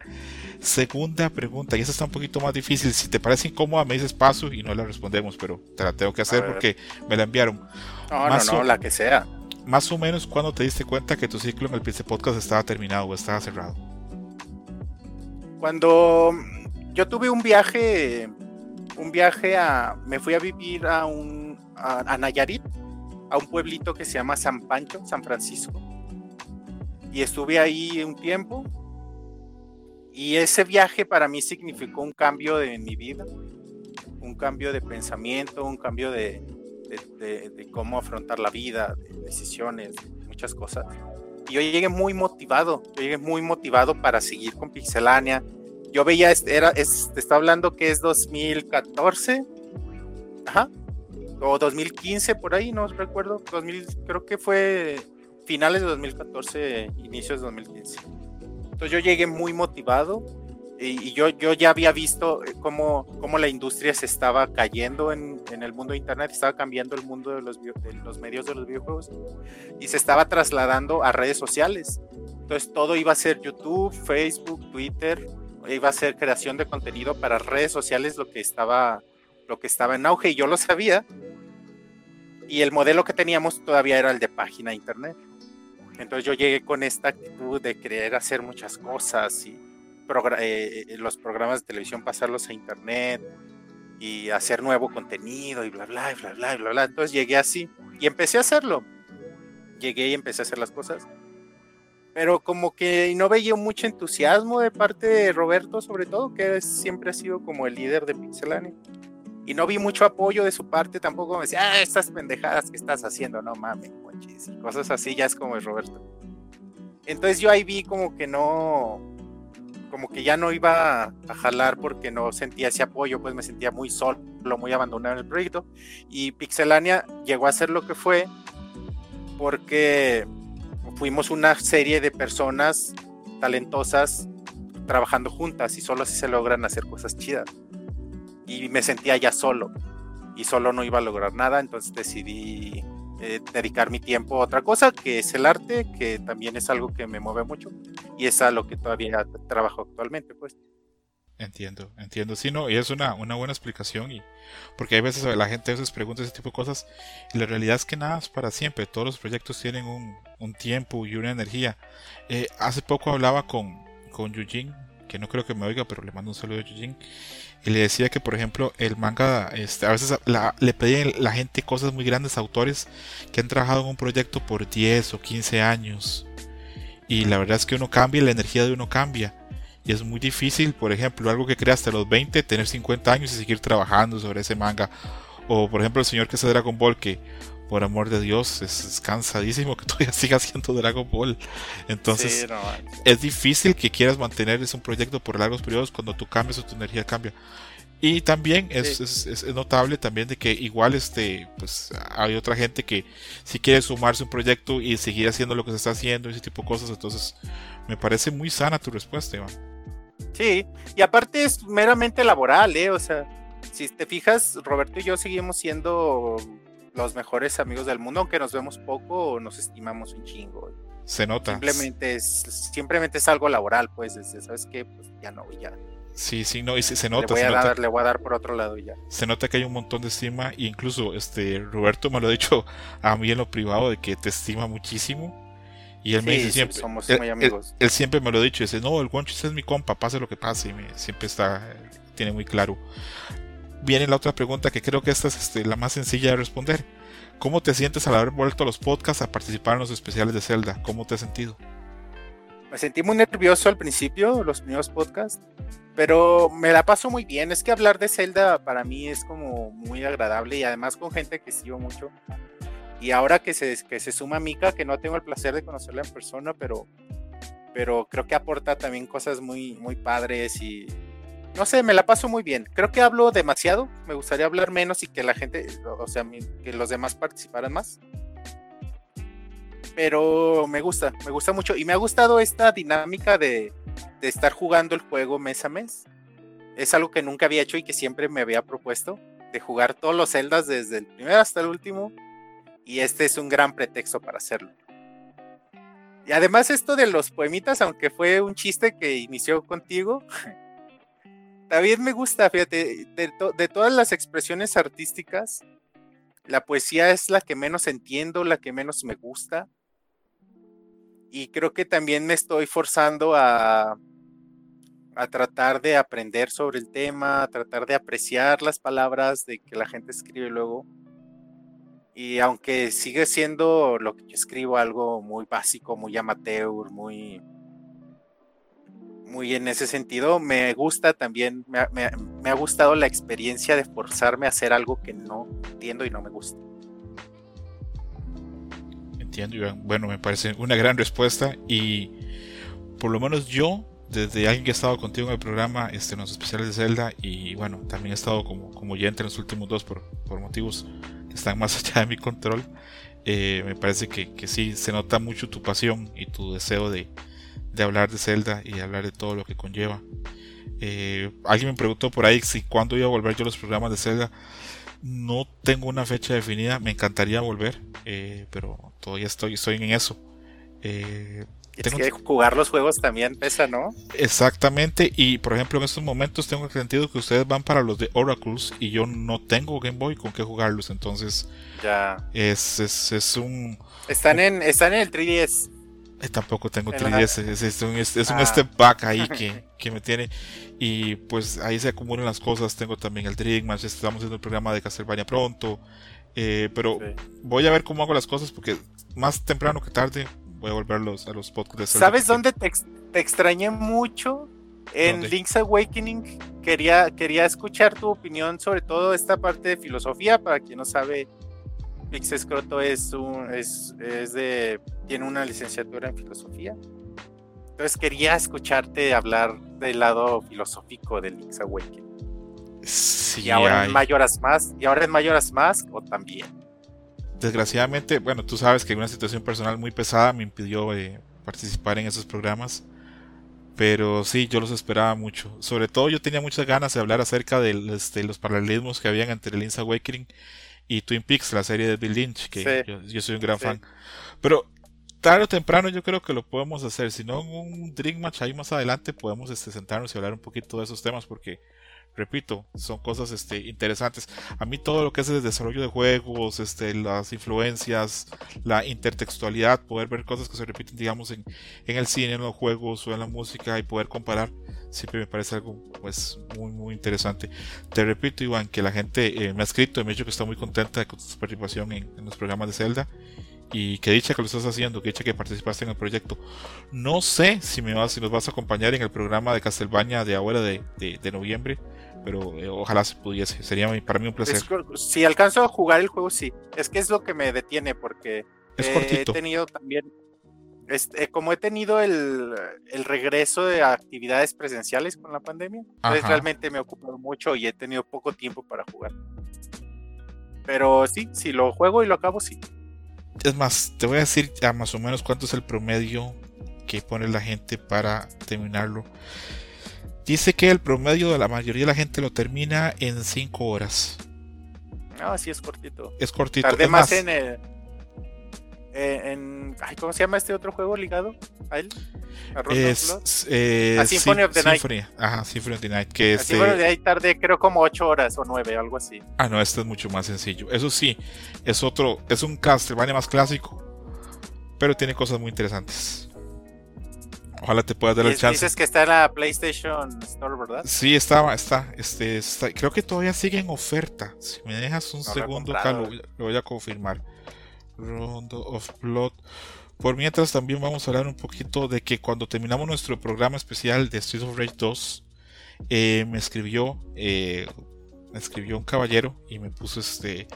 Segunda pregunta, y esa está un poquito más difícil. Si te parece incómoda, me dices paso y no la respondemos, pero te la tengo que hacer porque me la enviaron. No, no, no, la que sea. Más o menos, cuando te diste cuenta que tu ciclo en el Pizza Podcast estaba terminado o estaba cerrado? Cuando yo tuve un viaje un viaje a, me fui a vivir a un, a, Nayarit, a un pueblito que se llama San Pancho, San Francisco. Y estuve ahí un tiempo. Y ese viaje para mí significó un cambio de mi vida, un cambio de pensamiento, un cambio de, de, cómo afrontar la vida, de decisiones, muchas cosas. Y yo llegué muy motivado, yo llegué muy motivado para seguir con Pixelania, yo veía, era, es, te está hablando que es 2014, ajá, o 2015 por ahí, no recuerdo, 2000, creo que fue finales de 2014, inicios de 2015. Entonces yo llegué muy motivado y, yo, yo ya había visto cómo, cómo la industria se estaba cayendo en, en, el mundo de Internet, estaba cambiando el mundo de los, de los medios de los videojuegos y se estaba trasladando a redes sociales. Entonces todo iba a ser YouTube, Facebook, Twitter, iba a ser creación de contenido para redes sociales lo que estaba lo que estaba en auge y yo lo sabía. Y el modelo que teníamos todavía era el de página internet. Entonces yo llegué con esta actitud de querer hacer muchas cosas y eh, eh, los programas de televisión pasarlos a internet y hacer nuevo contenido y bla bla bla bla bla bla. Entonces llegué así y empecé a hacerlo. Llegué y empecé a hacer las cosas pero como que no veía mucho entusiasmo de parte de Roberto, sobre todo, que siempre ha sido como el líder de Pixelania. Y no vi mucho apoyo de su parte, tampoco me decía, ah, estas pendejadas que estás haciendo, no mames, y cosas así, ya es como el Roberto. Entonces yo ahí vi como que no, como que ya no iba a jalar porque no sentía ese apoyo, pues me sentía muy solo, muy abandonado en el proyecto. Y Pixelania llegó a ser lo que fue porque fuimos una serie de personas talentosas trabajando juntas y solo así se logran hacer cosas chidas. Y me sentía ya solo y solo no iba a lograr nada, entonces decidí eh, dedicar mi tiempo a otra cosa, que es el arte, que también es algo que me mueve mucho y es a lo que todavía trabajo actualmente, pues. Entiendo, entiendo. Sí, no, y es una, una buena explicación. Y, porque hay veces la gente a veces pregunta ese tipo de cosas. Y la realidad es que nada es para siempre. Todos los proyectos tienen un, un tiempo y una energía. Eh, hace poco hablaba con, con Yujin, que no creo que me oiga, pero le mando un saludo a Yujin. Y le decía que, por ejemplo, el manga, este, a veces le piden la gente cosas muy grandes, autores que han trabajado en un proyecto por 10 o 15 años. Y la verdad es que uno cambia, la energía de uno cambia y es muy difícil, por ejemplo, algo que creaste a los 20, tener 50 años y seguir trabajando sobre ese manga. O por ejemplo el señor que hace Dragon Ball, que por amor de Dios es, cansadísimo que todavía siga haciendo Dragon Ball. Entonces es difícil que quieras mantener ese un proyecto por largos periodos cuando tú cambias o tu energía cambia. Y también es, es, notable también de que igual este, pues hay otra gente que si quiere sumarse a un proyecto y seguir haciendo lo que se está haciendo, ese tipo de cosas, entonces me parece muy sana tu respuesta, Iván. Sí, y aparte es meramente laboral, ¿eh? O sea, si te fijas, Roberto y yo seguimos siendo los mejores amigos del mundo, aunque nos vemos poco o nos estimamos un chingo. Se nota. Simplemente es, simplemente es algo laboral, pues, ¿sabes qué? Pues ya no, ya, Sí, sí, no, y se, nota. Le voy, a dar, le voy a dar por otro lado y ya. Se nota que hay un montón de estima, e incluso este Roberto me lo ha dicho a mí en lo privado de que te estima muchísimo. Y él me dice siempre. somos muy amigos. Él, siempre me lo ha dicho, dice, no, el Gonchis es mi compa, pase lo que pase, y me, siempre está, tiene muy claro. Viene la otra pregunta que creo que esta es este, la más sencilla de responder. ¿Cómo te sientes al haber vuelto a los podcasts a participar en los especiales de Zelda? ¿Cómo te has sentido? Me sentí muy nervioso al principio, los primeros podcasts, pero me la paso muy bien. Es que hablar de Zelda para mí es como muy agradable y además con gente que sigo mucho. Y ahora que se, que se suma Mika, que no tengo el placer de conocerla en persona, pero, pero creo que aporta también cosas muy, muy padres y no sé, me la paso muy bien. Creo que hablo demasiado, me gustaría hablar menos y que la gente, o sea, que los demás participaran más pero me gusta, me gusta mucho y me ha gustado esta dinámica de, estar jugando el juego mes a mes. Es algo que nunca había hecho y que siempre me había propuesto, de jugar todos los celdas desde el primero hasta el último y este es un gran pretexto para hacerlo. Y además esto de los poemitas, aunque fue un chiste que inició contigo, también me gusta, fíjate, de todas las expresiones artísticas, la poesía es la que menos entiendo, la que menos me gusta y creo que también me estoy forzando a, a tratar de aprender sobre el tema, a tratar de apreciar las palabras de que la gente escribe luego. Y aunque sigue siendo lo que yo escribo algo muy básico, muy amateur, muy, muy en ese sentido, me gusta también, me, ha gustado la experiencia de forzarme a hacer algo que no entiendo y no me gusta. Bueno, me parece una gran respuesta y por lo menos yo, desde alguien que ha estado contigo en el programa, este, en los especiales de Zelda y bueno, también he estado como, como oyente en los últimos dos por, por motivos están más allá de mi control, eh, me parece que, que, sí, se nota mucho tu pasión y tu deseo de, de hablar de Zelda y hablar de todo lo que conlleva. Eh, alguien me preguntó por ahí si cuándo iba a volver yo a los programas de Zelda. No tengo una fecha definida, me encantaría volver, eh, pero todavía estoy, estoy en eso. Es que jugar los juegos también pesa, ¿no? Exactamente, y por ejemplo en estos momentos tengo sentido que ustedes van para los de Oracles y yo no tengo Game Boy con qué jugarlos, entonces ya es, es, es un... Están en, están en el 3DS. Eh, tampoco tengo 3DS, es, un, es, un ah. step back ahí que, que, me tiene. Y pues ahí se acumulan las cosas. Tengo también el Dreammatch, estamos haciendo el programa de Castlevania pronto. Eh, pero voy a ver cómo hago las cosas porque más temprano que tarde voy a volver a los, a los podcasts. ¿Sabes dónde te, extrañé mucho? En Link's Awakening quería, quería escuchar tu opinión sobre todo esta parte de filosofía. Para quien no sabe, Pix Escroto es, un, es, es de, tiene una licenciatura en filosofía. Entonces quería escucharte hablar del lado filosófico de Link's Awakening y ahora en Mayoras más, y ahora en Mayoras más o también. Desgraciadamente, bueno, tú sabes que una situación personal muy pesada me impidió eh, participar en esos programas. Pero sí, yo los esperaba mucho. Sobre todo yo tenía muchas ganas de hablar acerca de, este, los paralelismos que habían entre Link's Awakening y Twin Peaks, la serie de Bill Lynch, que yo, soy un gran fan. Pero tarde o temprano yo creo que lo podemos hacer. Si no, en un Dream Match ahí más adelante podemos este, sentarnos y hablar un poquito de esos temas porque repito, son cosas este, interesantes. A mí todo lo que es el desarrollo de juegos, este, las influencias, la intertextualidad, poder ver cosas que se repiten, digamos, en, en el cine, en los juegos o en la música y poder comparar, siempre me parece algo pues muy muy interesante. Te repito, Iván, que la gente eh, me ha escrito y me ha dicho que está muy contenta con tu participación en, los programas de Zelda y que dicha que lo estás haciendo, que dicha que participaste en el proyecto. No sé si me vas, si nos vas a acompañar en el programa de Castlevania de ahora de, de noviembre pero eh, ojalá se pudiese. Sería para mí un placer. si alcanzo a jugar el juego, sí. Es que es lo que me detiene porque es he tenido también, este, como he tenido el, el, regreso de actividades presenciales con la pandemia, entonces realmente me he ocupado mucho y he tenido poco tiempo para jugar. Pero sí, si lo juego y lo acabo, sí. Es más, te voy a decir ya más o menos cuánto es el promedio que pone la gente para terminarlo. Dice que el promedio de la mayoría de la gente lo termina en 5 horas. Ah, sí, es cortito. Es cortito. Tardé más, en el. eh, en, ay, ¿cómo se llama este otro juego ligado a él? A es, eh, a Symphony of the Symphony, Night. Ajá, Symphony of the Night. Que este... Symphony of the Night tardé creo como 8 horas o 9, algo así. Ah, no, este es mucho más sencillo. Eso sí, es otro, es un Castlevania más clásico, pero tiene cosas muy interesantes. Ojalá te puedas dar el chance. Dices que está en la PlayStation Store, ¿verdad? Sí, estaba, está, este, está, creo que todavía sigue en oferta. Si me dejas un segundo acá, lo, voy a confirmar. Rondo of Blood. Por mientras también vamos a hablar un poquito de que cuando terminamos nuestro programa especial de Street of Rage 2, eh, me escribió, eh, escribió un caballero y me puso este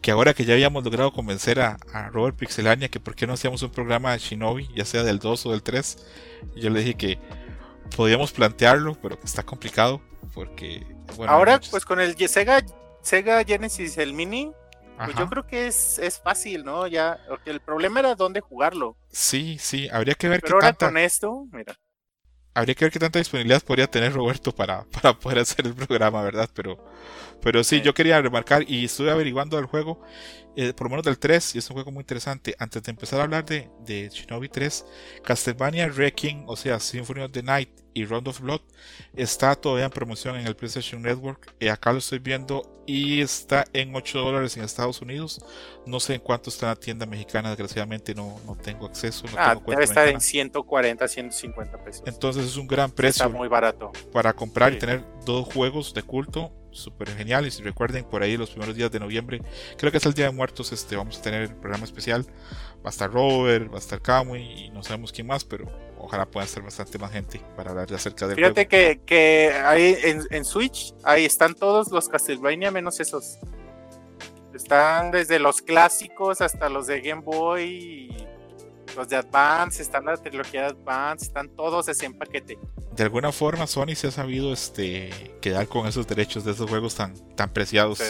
que ahora que ya habíamos logrado convencer a, a, Robert Pixelania que por qué no hacíamos un programa de Shinobi, ya sea del 2 o del 3, yo le dije que podíamos plantearlo, pero que está complicado porque bueno, ahora pues con el Sega Sega Genesis el Mini pues yo creo que es, es fácil, ¿no? Ya, porque el problema era dónde jugarlo. Sí, sí, habría que ver Pero qué ahora con esto, mira. Habría que ver qué tanta disponibilidad podría tener Roberto para, para poder hacer el programa, ¿verdad? Pero, pero sí, yo quería remarcar y estuve averiguando el juego eh, por lo menos del 3, y es un juego muy interesante. Antes de empezar a hablar de, de Shinobi 3, Castlevania Wrecking, o sea, Symphony of the Night y Round of Blood, está todavía en promoción en el PlayStation Network. Y acá lo estoy viendo y está en 8 dólares en Estados Unidos. No sé en cuánto está en la tienda mexicana, desgraciadamente no, no tengo acceso. No ah, tengo debe estar en 140, 150 pesos. Entonces es un gran precio. Está muy barato. Para comprar y tener dos juegos de culto súper genial. Y si recuerden, por ahí los primeros días de noviembre, creo que es el Día de Muertos, este, vamos a tener el programa especial. Va a estar Robert, va a estar Kamui y no sabemos quién más, pero ojalá pueda ser bastante más gente para hablar acerca del Fíjate que, que ahí en, en, Switch, ahí están todos los Castlevania menos esos. Están desde los clásicos hasta los de Game Boy los de Advance, están la trilogía de Advance, están todos ese en paquete. De alguna forma Sony se ha sabido este quedar con esos derechos de esos juegos tan, tan preciados.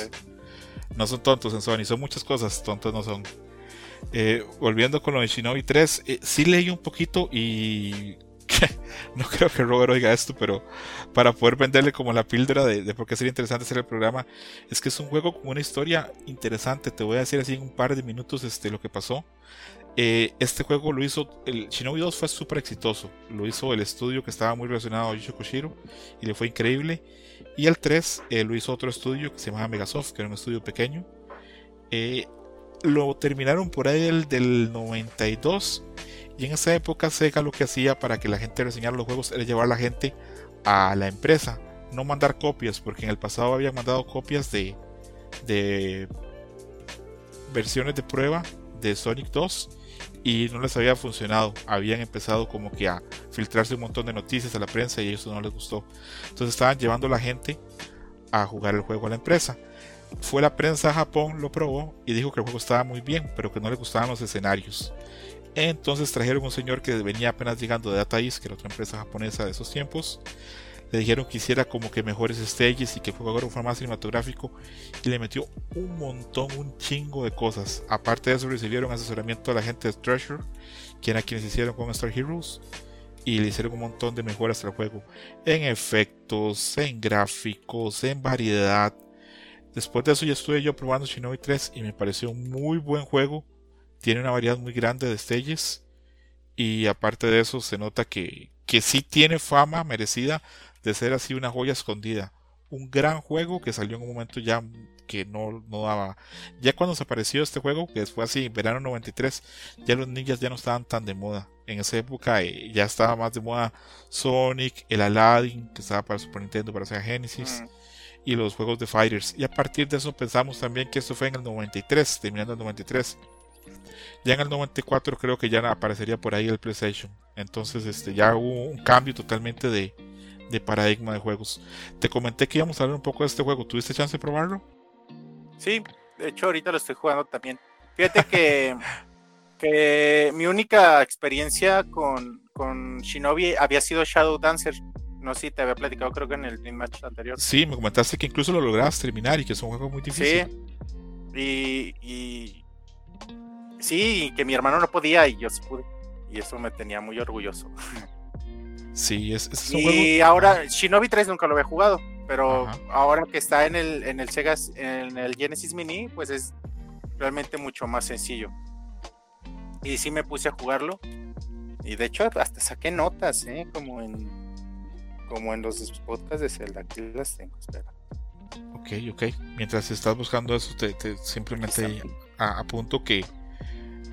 No son tontos en Sony, son muchas cosas, tontos no son. Eh, volviendo con lo de Shinobi 3, eh, sí leí un poquito y no creo que Robert oiga esto, pero para poder venderle como la píldora de, de, por qué sería interesante hacer el programa, es que es un juego con una historia interesante. Te voy a decir así en un par de minutos este, lo que pasó. Eh, este juego lo hizo, el Shinobi 2 fue súper exitoso, lo hizo el estudio que estaba muy relacionado a Yusho Koshiro y le fue increíble. Y el 3 eh, lo hizo otro estudio que se llamaba Megasoft, que era un estudio pequeño. Eh, lo terminaron por ahí del, del 92 y en esa época Sega lo que hacía para que la gente reseñara los juegos era llevar a la gente a la empresa, no mandar copias, porque en el pasado habían mandado copias de, de versiones de prueba de Sonic 2 y no les había funcionado. Habían empezado como que a filtrarse un montón de noticias a la prensa y eso no les gustó. Entonces estaban llevando a la gente a jugar el juego a la empresa. Fue la prensa a Japón, lo probó y dijo que el juego estaba muy bien, pero que no le gustaban los escenarios. Entonces trajeron un señor que venía apenas llegando de Data East, que era otra empresa japonesa de esos tiempos, le dijeron que hiciera como que mejores stages y que fue un formato cinematográfico y le metió un montón, un chingo de cosas. Aparte de eso recibieron asesoramiento de la gente de Treasure, quien a quienes hicieron con Star Heroes y le hicieron un montón de mejoras al juego en efectos, en gráficos, en variedad. Después de eso ya estuve yo probando Shinobi 3 y me pareció un muy buen juego. Tiene una variedad muy grande de stages y aparte de eso se nota que, que sí tiene fama merecida de ser así una joya escondida. Un gran juego que salió en un momento ya que no, no daba. Ya cuando se apareció este juego, que fue así, en verano 93, ya los ninjas ya no estaban tan de moda. En esa época eh, ya estaba más de moda Sonic, el Aladdin, que estaba para Super Nintendo, para Sega Genesis, y los juegos de Fighters. Y a partir de eso pensamos también que esto fue en el 93, terminando el 93. Ya en el 94 creo que ya aparecería por ahí el PlayStation. Entonces este, ya hubo un cambio totalmente de, de paradigma de juegos. Te comenté que íbamos a hablar un poco de este juego. ¿Tuviste chance de probarlo? Sí, de hecho ahorita lo estoy jugando también. Fíjate que, que mi única experiencia con, con Shinobi había sido Shadow Dancer. No sé si te había platicado, creo que en el Dream Match anterior. Sí, me comentaste que incluso lo lograste terminar y que es un juego muy difícil. Sí, y, y sí, que mi hermano no podía y yo sí pude. Y eso me tenía muy orgulloso. Sí, es, es un y ahora, Shinobi 3 nunca lo había jugado, pero ahora que está en el, en el Sega, en el Genesis Mini, pues es realmente mucho más sencillo. Y sí me puse a jugarlo. Y de hecho hasta saqué notas, ¿eh? Como en, como en los podcasts de Zelda. Aquí las tengo, espera. Ok, ok. Mientras estás buscando eso, te, simplemente apunto que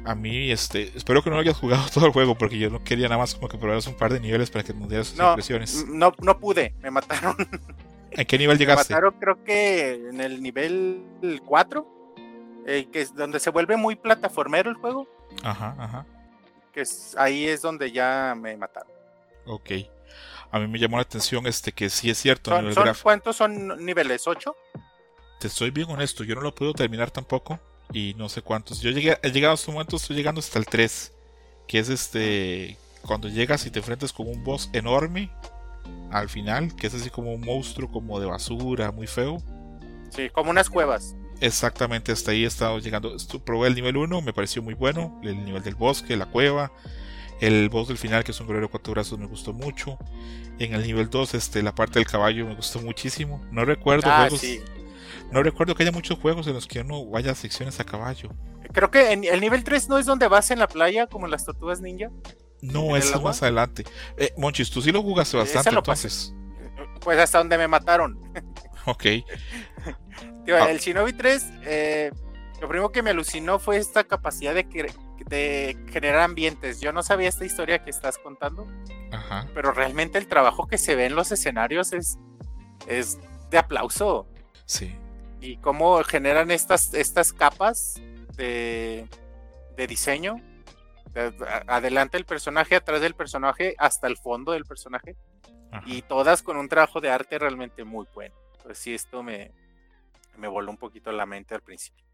a mí, este, espero que no hayas jugado todo el juego porque yo no quería nada más como que probaras un par de niveles para que nos dieras sus impresiones. No, no pude, me mataron. ¿En qué nivel llegaste? Me mataron creo que en el nivel 4, eh, que es donde se vuelve muy plataformero el juego. Ajá, ajá. Que es, ahí es donde ya me mataron. Ok. A mí me llamó la atención este que sí es cierto. ¿Cuántos son niveles? ¿8? Te estoy bien honesto, yo no lo puedo terminar tampoco y no sé cuántos. Yo llegué, he llegado a este momento, estoy llegando hasta el 3, que es este, cuando llegas y te enfrentas con un boss enorme al final, que es así como un monstruo como de basura, muy feo. Sí, como unas cuevas. Exactamente, hasta ahí he estado llegando. Probé el nivel 1, me pareció muy bueno. El nivel del bosque, la cueva. El boss del final, que es un guerrero cuatro brazos, me gustó mucho. En el nivel 2, este, la parte del caballo me gustó muchísimo. No recuerdo ah, juegos. No recuerdo que haya muchos juegos en los que uno vaya a secciones a caballo. Creo que en el nivel 3 no es donde vas en la playa, como en las tortugas ninja. No, es más adelante. Eh, Monchis, tú sí lo jugaste bastante entonces. Pues hasta donde me mataron. Ok. Ah. El Shinobi 3, eh, lo primero que me alucinó fue esta capacidad de, de generar ambientes. Yo no sabía esta historia que estás contando. Ajá. Pero realmente el trabajo que se ve en los escenarios es, es de aplauso. Sí y cómo generan estas, estas capas de, de diseño. adelante el personaje, atrás del personaje, hasta el fondo del personaje. Y todas con un trabajo de arte realmente muy bueno. Pues sí, esto me, me voló un poquito la mente al principio.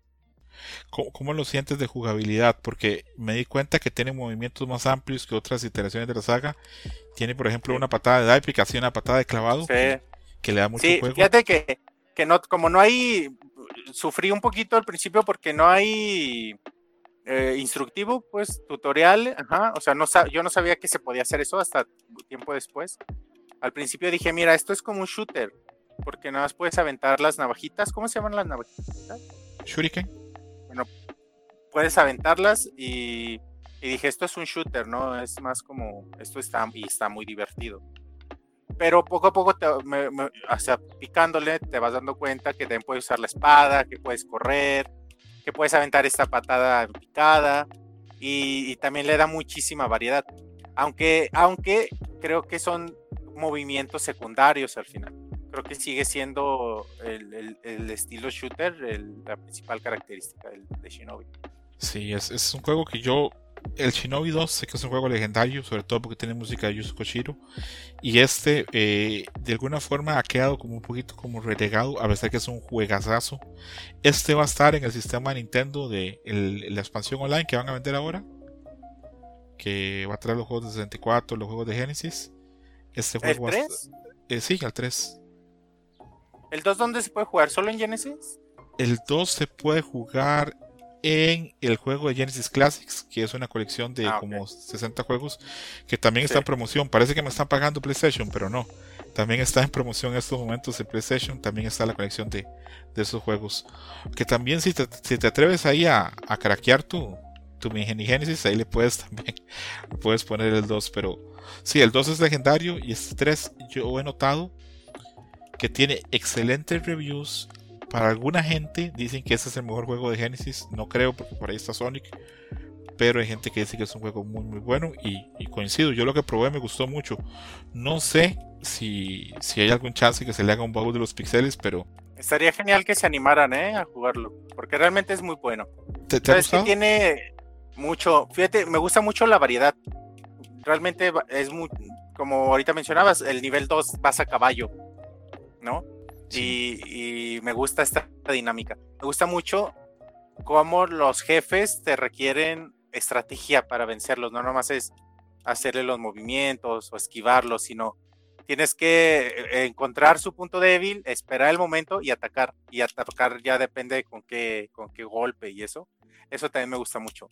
¿Cómo, lo sientes de jugabilidad? Porque me di cuenta que tiene movimientos más amplios que otras iteraciones de la saga. Tiene, por ejemplo, una patada de dive, casi una patada de clavado. Que, le da mucho sí, juego. Fíjate que que no, como no hay, sufrí un poquito al principio porque no hay eh, instructivo, pues tutorial, ajá, o sea, no, yo no sabía que se podía hacer eso hasta tiempo después. Al principio dije, mira, esto es como un shooter, porque nada más puedes aventar las navajitas, ¿cómo se llaman las navajitas? Shuriken. Puedes aventarlas y, y dije, esto es un shooter, ¿no? Es más como, esto está, y está muy divertido pero poco a poco, te, picándole, te vas dando cuenta que también puedes usar la espada, que puedes correr, que puedes aventar esta patada picada y, también le da muchísima variedad. Aunque, aunque creo que son movimientos secundarios al final. Creo que sigue siendo el, estilo shooter la principal característica de Shinobi. Sí, es, es un juego que yo el Shinobi 2 sé que es un juego legendario, sobre todo porque tiene música de Yuzo Koshiro. Y este, eh, de alguna forma, ha quedado como un poquito como relegado, a pesar que es un juegazazo. Este va a estar en el sistema de Nintendo de la expansión online que van a vender ahora. Que va a traer los juegos de 64, los juegos de Genesis. Este juego ¿El 3? Eh, sí, el 3. ¿El 2 dónde se puede jugar? ¿Solo en Genesis? El 2 se puede jugar en el juego de Genesis Classics, que es una colección de ah, como 60 juegos, que también está en promoción. Parece que me están pagando PlayStation, pero no. También está en promoción en estos momentos en PlayStation. También está la colección de, esos juegos. Que también si te, si te atreves ahí a, a craquear tu, tu Mini Genesis, ahí le puedes también puedes poner el 2. Pero sí, el 2 es legendario y este 3 yo he notado que tiene excelentes reviews para alguna gente dicen que este es el mejor juego de Genesis. No creo, porque por ahí está Sonic. Pero hay gente que dice que es un juego muy muy bueno y, coincido. Yo lo que probé me gustó mucho. No sé si, si hay algún chance que se le haga un baúl de los pixeles, pero... Estaría genial que se animaran ¿eh? a jugarlo, porque realmente es muy bueno. ¿Te, te ha tiene mucho, fíjate, me gusta mucho la variedad. Realmente es muy, como ahorita mencionabas, el nivel 2 vas a caballo, ¿no? Y, me gusta esta dinámica. Me gusta mucho cómo los jefes te requieren estrategia para vencerlos. No nomás es hacerle los movimientos o esquivarlos, sino tienes que eh, encontrar su punto débil, esperar el momento y atacar. Y atacar ya depende con qué, con qué golpe y eso. Eso también me gusta mucho.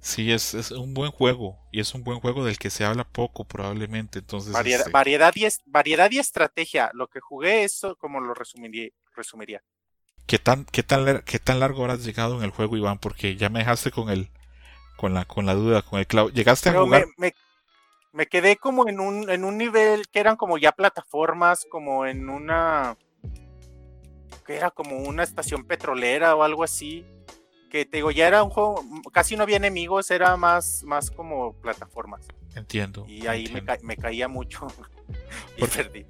Sí, es, es, un buen juego y es un buen juego del que se habla poco probablemente. Entonces, variedad, este variedad, y, variedad y estrategia. Lo que jugué, eso como lo resumiría. resumiría. ¿Qué tan, qué, tan, ¿Qué tan largo habrás llegado en el juego, Iván? Porque ya me dejaste con el, con la, con la duda, con el clavo. ¿Llegaste a Pero jugar? me, me- me quedé como en un, en un nivel que eran como ya plataformas, como en una. que era como una estación petrolera o algo así. Que te digo, ya era un juego, casi no había enemigos, era más, más como plataformas. Entiendo. Y ahí me, entiendo. ca- me caía mucho. y Porque- perdí.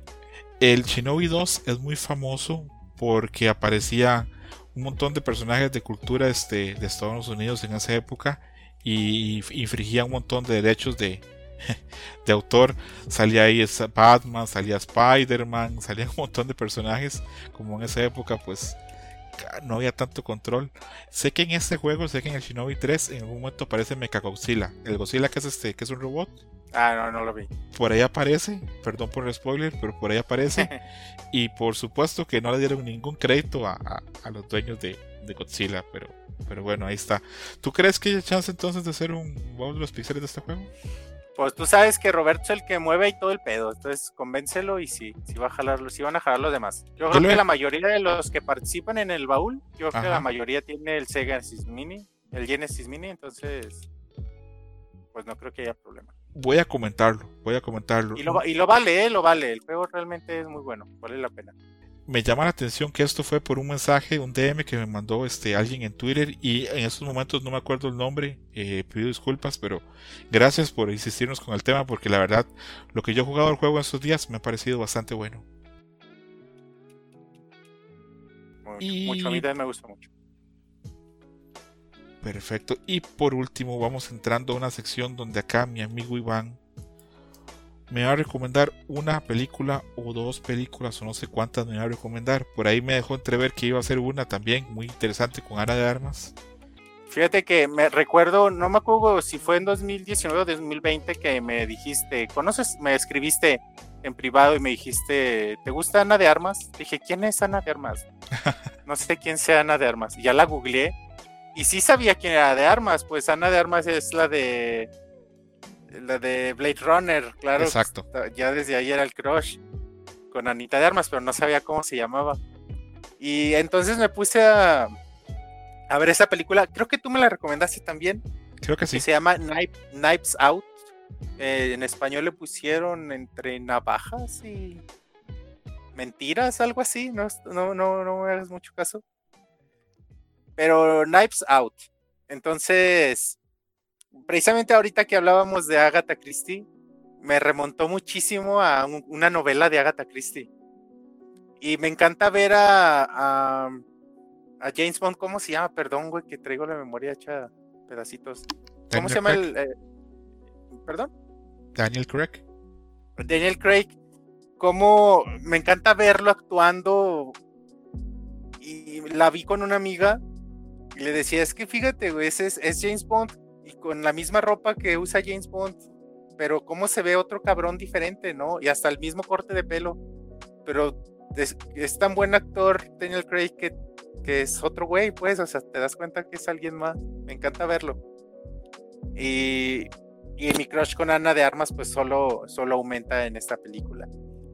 El Shinobi 2 es muy famoso porque aparecía un montón de personajes de cultura este, de Estados Unidos en esa época y infringía un montón de derechos de, de autor. Salía ahí Batman, salía Spider-Man, salía un montón de personajes. Como en esa época, pues no había tanto control. Sé que en este juego, sé que en el Shinobi 3, en algún momento aparece Mechagodzilla. El Godzilla que es este, que es un robot. Ah, no, no lo vi. Por ahí aparece, perdón por el spoiler, pero por ahí aparece. Y por supuesto que no le dieron ningún crédito a, a- a los dueños de, de Godzilla, pero, pero bueno, ahí está. ¿Tú crees que hay chance entonces de hacer un wow de los pixeles de este juego? Pues tú sabes que Roberto es el que mueve ahí todo el pedo, entonces convéncelo y sí, sí va a jalarlo, sí van a jalar los demás. Yo creo que la mayoría de los que participan en el baúl, yo creo que la mayoría tiene el Sega Genesis Mini, el Genesis Mini, entonces pues no creo que haya problema. Voy a comentarlo, voy a comentarlo. Y lo, y lo vale, eh, lo vale, el juego realmente es muy bueno, vale la pena. Me llama la atención que esto fue por un mensaje, un DM que me mandó este alguien en Twitter y en estos momentos no me acuerdo el nombre, eh, pido disculpas, pero gracias por insistirnos con el tema porque la verdad lo que yo he jugado al juego en estos días me ha parecido bastante bueno. Mucho, Y- mucho, a mí también me gusta mucho. Perfecto. Y por último, vamos entrando a una sección donde acá mi amigo Iván me va a recomendar una película o dos películas o no sé cuántas me va a recomendar. Por ahí me dejó entrever que iba a ser una también muy interesante con Ana de Armas. Fíjate que me recuerdo, no me acuerdo si fue en 2019 o 2020 que me dijiste, ¿conoces? Me escribiste en privado y me dijiste, ¿te gusta Ana de Armas? Dije, ¿quién es Ana de Armas? No sé quién sea Ana de Armas. Y ya la googleé y sí sabía quién era de Armas, pues Ana de Armas es la de la de Blade Runner, claro. Exacto. Ya desde ahí era el crush con Anita de Armas, pero no sabía cómo se llamaba. Y entonces me puse a, a ver esa película. Creo que tú me la recomendaste también. Creo que sí. Que se llama Knives Out. Eh, en español le pusieron entre navajas y mentiras, algo así. No, no, no, no me hagas mucho caso. Pero Knives Out. Entonces, precisamente ahorita que hablábamos de Agatha Christie, me remontó muchísimo a un- una novela de Agatha Christie. Y me encanta ver a, a, a James Bond, ¿cómo se llama? Perdón, güey, que traigo la memoria hecha a pedacitos. ¿Cómo Daniel se llama Craig. el...? eh, ¿Perdón? Daniel Craig. Daniel Craig, cómo me encanta verlo actuando y la vi con una amiga y le decía, es que fíjate, güey, ese es, es James Bond y con la misma ropa que usa James Bond, pero cómo se ve otro cabrón diferente, ¿no? Y hasta el mismo corte de pelo, pero es, es tan buen actor Daniel Craig que, que es otro güey, pues, o sea, te das cuenta que es alguien más, me encanta verlo. Y, y mi crush con Ana de Armas pues solo, solo aumenta en esta película.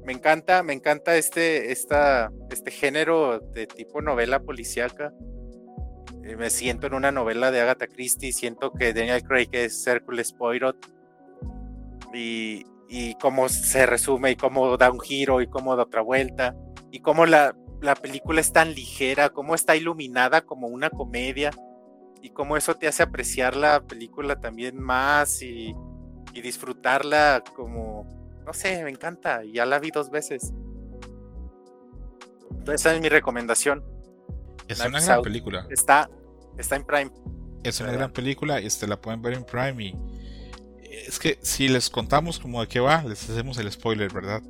Me encanta, me encanta este, esta, este género de tipo novela policíaca. Eh, me siento en una novela de Agatha Christie, siento que Daniel Craig es Hércules Poirot y, cómo se resume y cómo da un giro y cómo da otra vuelta y cómo la, la película es tan ligera, cómo está iluminada como una comedia y cómo eso te hace apreciar la película también más y, y disfrutarla como, no sé, me encanta. Ya la vi dos veces. Entonces, esa es mi recomendación. Es Knives una gran Out. película. Está, está en Prime. Es una gran película y este la pueden ver en Prime y es que si les contamos como de qué va, les hacemos el spoiler, ¿verdad?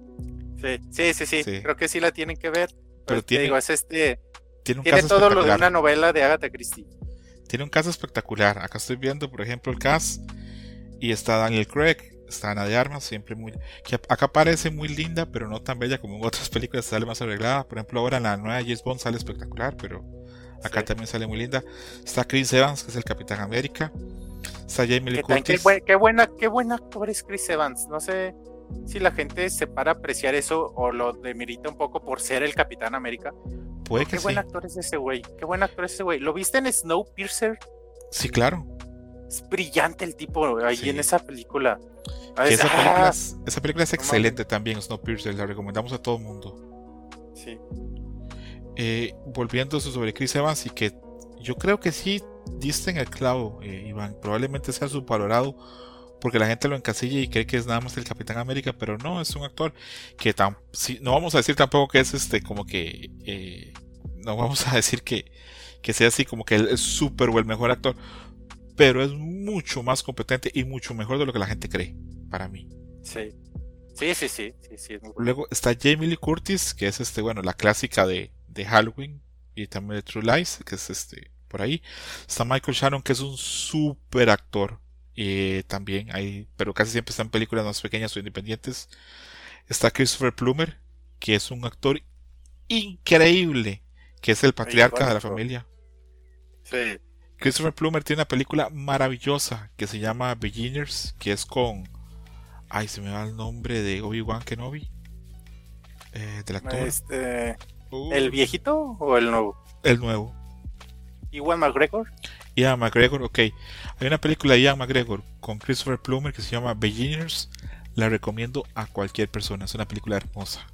Sí, sí, sí, sí. Sí. Creo que sí la tienen que ver. Pero Pero te tiene- digo, es este, Tiene un tiene caso todo lo de una novela de Agatha Christie. Tiene un caso espectacular. Acá estoy viendo, por ejemplo, el cast y está Daniel Craig, está Ana de Armas, siempre muy que acá parece muy linda, pero no tan bella como en otras películas sale más arreglada. Por ejemplo, ahora en la nueva James Bond sale espectacular, pero acá Sí. también sale muy linda. Está Chris Evans, que es el Capitán América. Está Jamie Lee Qué, Curtis. buen- qué buena, qué buen actor es Chris Evans. No sé si la gente se para a apreciar eso o lo demerita un poco por ser el Capitán América. Puede Qué que sí. buen actor es ese güey. Qué buen actor es ese güey. ¿Lo viste en Snowpiercer? Sí, claro. Es brillante el tipo ahí Sí. en esa película. Ah, esa, película ah, es, esa película es no excelente también, Snowpiercer, la recomendamos a todo el mundo. sí. Eh, volviendo sobre Chris Evans y que yo creo que sí diste en el clavo, eh, Iván, probablemente sea subvalorado porque la gente lo encasilla y cree que es nada más el Capitán América, pero no, es un actor que sí, no vamos a decir tampoco que es este como que eh, no vamos a decir que, que sea así como que él es súper o el mejor actor, pero es mucho más competente y mucho mejor de lo que la gente cree, para mí. Sí. Sí, sí, sí, sí. Luego está Jamie Lee Curtis, que es este, bueno, la clásica de, de Halloween y también de True Lies, que es este, por ahí. Está Michael Shannon, que es un super actor. eh, también hay, pero casi siempre está en películas más pequeñas o independientes. Está Christopher Plummer, que es un actor increíble, que es el patriarca de la familia. Sí. Christopher Plummer tiene una película maravillosa que se llama Beginners, que es con. Ay, se me va el nombre de Obi-Wan Kenobi. Eh, del actor. Este, Uh, ¿El viejito o el nuevo? El nuevo. Iwan McGregor. Ian McGregor, ok. Hay una película de Ian McGregor con Christopher Plummer que se llama Beginners. La recomiendo a cualquier persona. Es una película hermosa.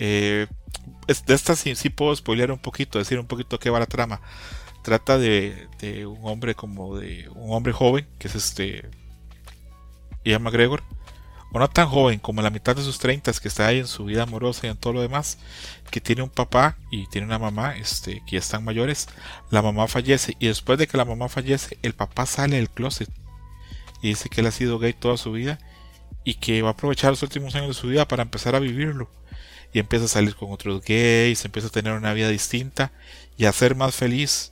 Eh, de esta sí, sí puedo spoilear un poquito, decir un poquito qué va la trama. Trata de, un hombre como de un hombre joven, que es este Ian McGregor, o no tan joven, como la mitad de sus 30 que está ahí en su vida amorosa y en todo lo demás, que tiene un papá y tiene una mamá, este, que ya están mayores. La mamá fallece y después de que la mamá fallece, el papá sale del closet y dice que él ha sido gay toda su vida y que va a aprovechar los últimos años de su vida para empezar a vivirlo. Y empieza a salir con otros gays, empieza a tener una vida distinta y a ser más feliz.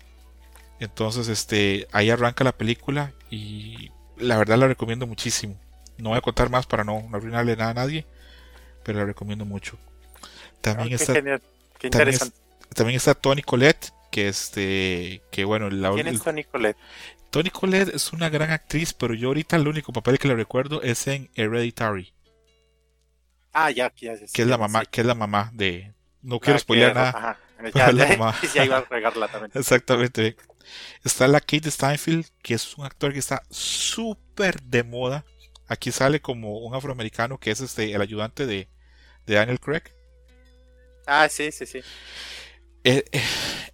Entonces, este, ahí arranca la película y la verdad la recomiendo muchísimo. No voy a contar más para no, no arruinarle nada a nadie, pero la recomiendo mucho. También Ah, está, qué también, interesante. es- también está Tony Collette, que este, que bueno, la, ¿Quién es Tony Collette? Toni Collette es una gran actriz, pero yo ahorita el único papel que le recuerdo es en Hereditary, Ah, ya, ya, ya, que es la mamá, sí. que es la mamá de. No Ah, quiero que- spoilear nada. ajá, pero Ya, la mamá. a regarla también. Exactamente. Está la Kate Steinfeld, que es un actor que está súper de moda. Aquí sale como un afroamericano que es este el ayudante de, de Daniel Craig. Ah, sí, sí, sí. Eh, eh,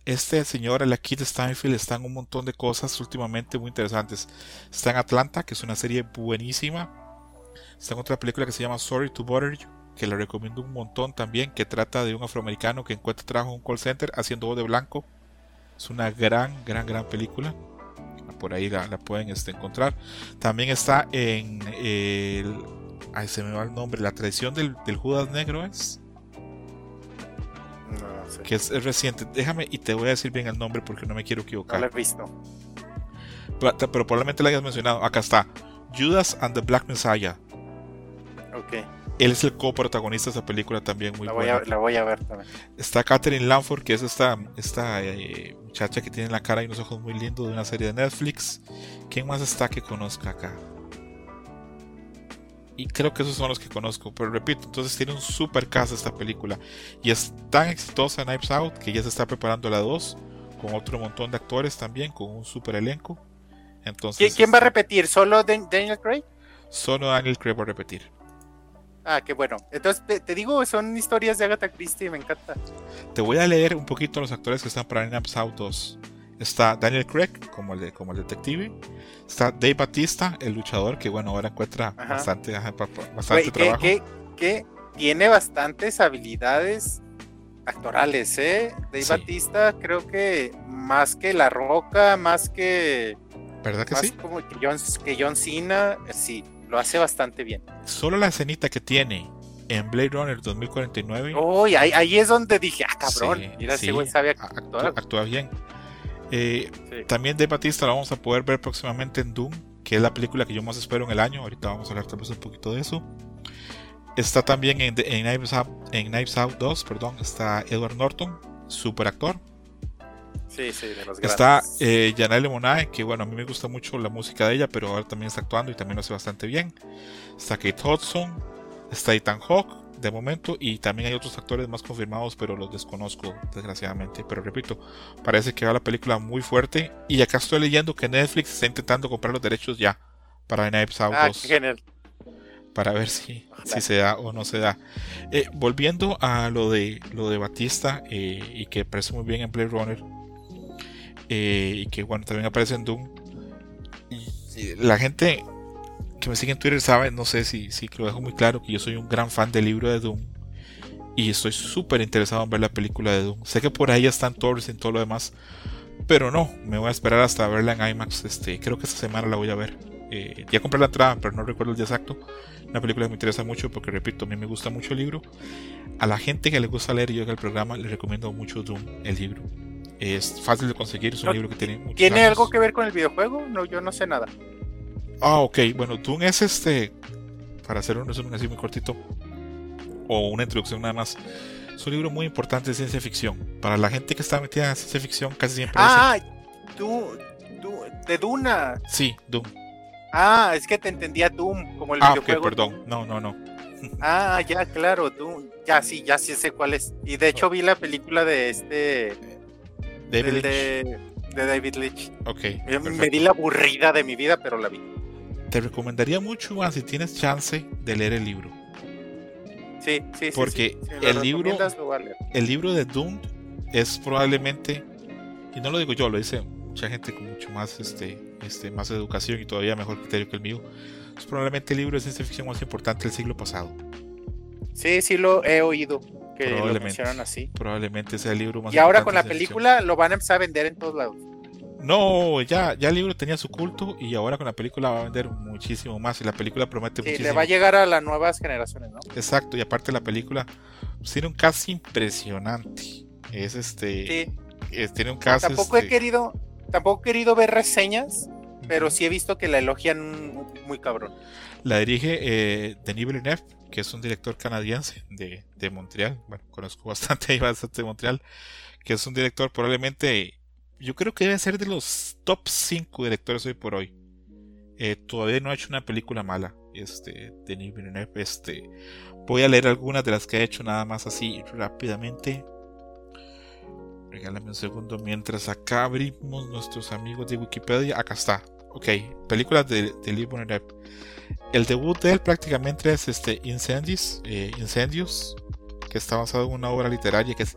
Este señor, la Kate Steinfeld, está en un montón de cosas últimamente muy interesantes. Está en Atlanta, que es una serie buenísima. Está en otra película que se llama Sorry to Bother You, que la recomiendo un montón también, que trata de un afroamericano que encuentra trabajo en un call center haciendo voz de blanco. Es una gran, gran, gran película. Por ahí la, la pueden este, encontrar. También está en el... Ay, se me va el nombre. La traición del, del Judas Negro es No, no sé. que es, es reciente. Déjame y te voy a decir bien el nombre porque no me quiero No equivocar. lo he visto. pero, pero probablemente la hayas mencionado. Acá está. Judas and the Black Messiah. Ok, Él es el coprotagonista de esa película también muy la voy, buena. a, la voy a ver también. Está Catherine Lanford, que es esta, esta eh, muchacha que tiene la cara y unos ojos muy lindos de una serie de Netflix. ¿Quién más está que conozca acá? Y creo que esos son los que conozco. Pero repito, entonces tiene un super cast esta película. Y es tan exitosa Knives Out que ya se está preparando la 2. Con otro montón de actores también, con un super elenco. Entonces, ¿Quién, va a este, repetir? ¿Solo Dan- Daniel Craig? Solo Daniel Craig va a repetir. Ah, qué bueno. Entonces, te, te digo, son historias de Agatha Christie, me encanta. Te voy a leer un poquito los actores que están para Out 2. Está Daniel Craig como el, de- como el detective. Está Dave Batista, el luchador, que bueno, ahora encuentra Ajá. bastante, bastante Güey, que, trabajo. que, que tiene bastantes habilidades actorales, ¿eh? Dave Sí. Batista, creo que más que La Roca, más que, ¿Verdad que más sí? como que John, que John Cena, eh, sí, lo hace bastante bien. Solo la escenita que tiene en Blade Runner 2049 Uy, ahí, ahí es donde dije, ah, cabrón, Sí, mira, sí, ese güey sabe actuar. actúa, actúa bien. Eh, Sí. También Dave Batista lo vamos a poder ver próximamente en Doom, que es la película que yo más espero en el año. Ahorita vamos a hablar tal vez un poquito de eso. Está también en, en, Knives, Out, en Knives Out 2, perdón, está Edward Norton, super actor. Sí, sí, de los Está eh, Janelle Monáe, que bueno, a mí me gusta mucho la música de ella, pero ahora también está actuando y también lo hace bastante bien. Está Kate Hudson, Está Ethan Hawke de momento y también hay otros actores más confirmados, pero los desconozco desgraciadamente. Pero repito, parece que va la película muy fuerte y acá estoy leyendo que Netflix está intentando comprar los derechos ya para Knives Out Ah, 2 qué genial. para ver si, si se da o no se da. Eh, volviendo a lo de lo de Batista eh, y que aparece muy bien en Blade Runner eh, y que bueno también aparece en Doom. La gente que me sigue en Twitter sabe, no sé si, si lo dejo muy claro, que yo soy un gran fan del libro de Doom. Y estoy súper interesado en ver la película de Doom. Sé que por ahí ya están Torres y todo lo demás. Pero no, me voy a esperar hasta verla en IMAX. Este, creo que esta semana la voy a ver. Eh, ya compré la entrada, pero no recuerdo el día exacto. Una película que me interesa mucho porque, repito, a mí me gusta mucho el libro. A la gente que le gusta leer yo en el programa, le recomiendo mucho Doom, el libro. Es fácil de conseguir, es un No, libro que tiene muchos ¿Tiene años. algo que ver con el videojuego? No, yo no sé nada. Ah, ok. Bueno, Doom es este. Para hacer un resumen así muy cortito. O una introducción nada más. Es un libro muy importante de ciencia ficción. Para la gente que está metida en ciencia ficción, casi siempre Ah, tú, tú, de Duna. Sí, Doom. Ah, es que te entendía Doom, como el Ah, ok, videojuego. perdón. No, no, no. Ah, ya, claro, Doom. Ya, sí, ya sí sé cuál es. Y de hecho vi la película de este. David Lynch. de, de David Lynch. Ok. Me- di la aburrida de mi vida, pero la vi. Te recomendaría mucho, Juan, si tienes chance de leer el libro. Sí, sí, sí. Porque sí. Lo el libro-. El libro de Doom es probablemente, y no lo digo yo, lo dice mucha gente con mucho más, este, este, más educación y todavía mejor criterio que el mío. Es probablemente el libro de ciencia ficción más importante del siglo pasado. Sí, sí lo he oído. Que lo mencionan así. Probablemente sea el libro más Y ahora con la película lo van a empezar a vender en todos lados. No, ya, ya el libro tenía su culto y ahora con la película va a vender muchísimo más. Y la película promete Sí, muchísimo. le va a llegar a las nuevas generaciones, ¿no? Exacto, y aparte la película pues, tiene un cast impresionante. Es este. Sí. es- tiene un cast. Tampoco he este, querido, tampoco he querido ver reseñas, pero sí he visto que la elogian muy cabrón. La dirige eh, Denis Villeneuve, que es un director canadiense de, de Montreal. Bueno, conozco bastante bastante de Montreal. Que es un director probablemente, yo creo que debe ser de los top 5 directores hoy por hoy. Eh, todavía no ha hecho una película mala. Este, Denis Villeneuve. Este, voy a leer algunas de las que ha hecho nada más así rápidamente. Regálame un segundo mientras acá abrimos nuestros amigos de Wikipedia. Acá está. Ok, películas de, de Denis Villeneuve. El debut de él prácticamente es este Incendies, eh, Incendios, que está basado en una obra literaria que es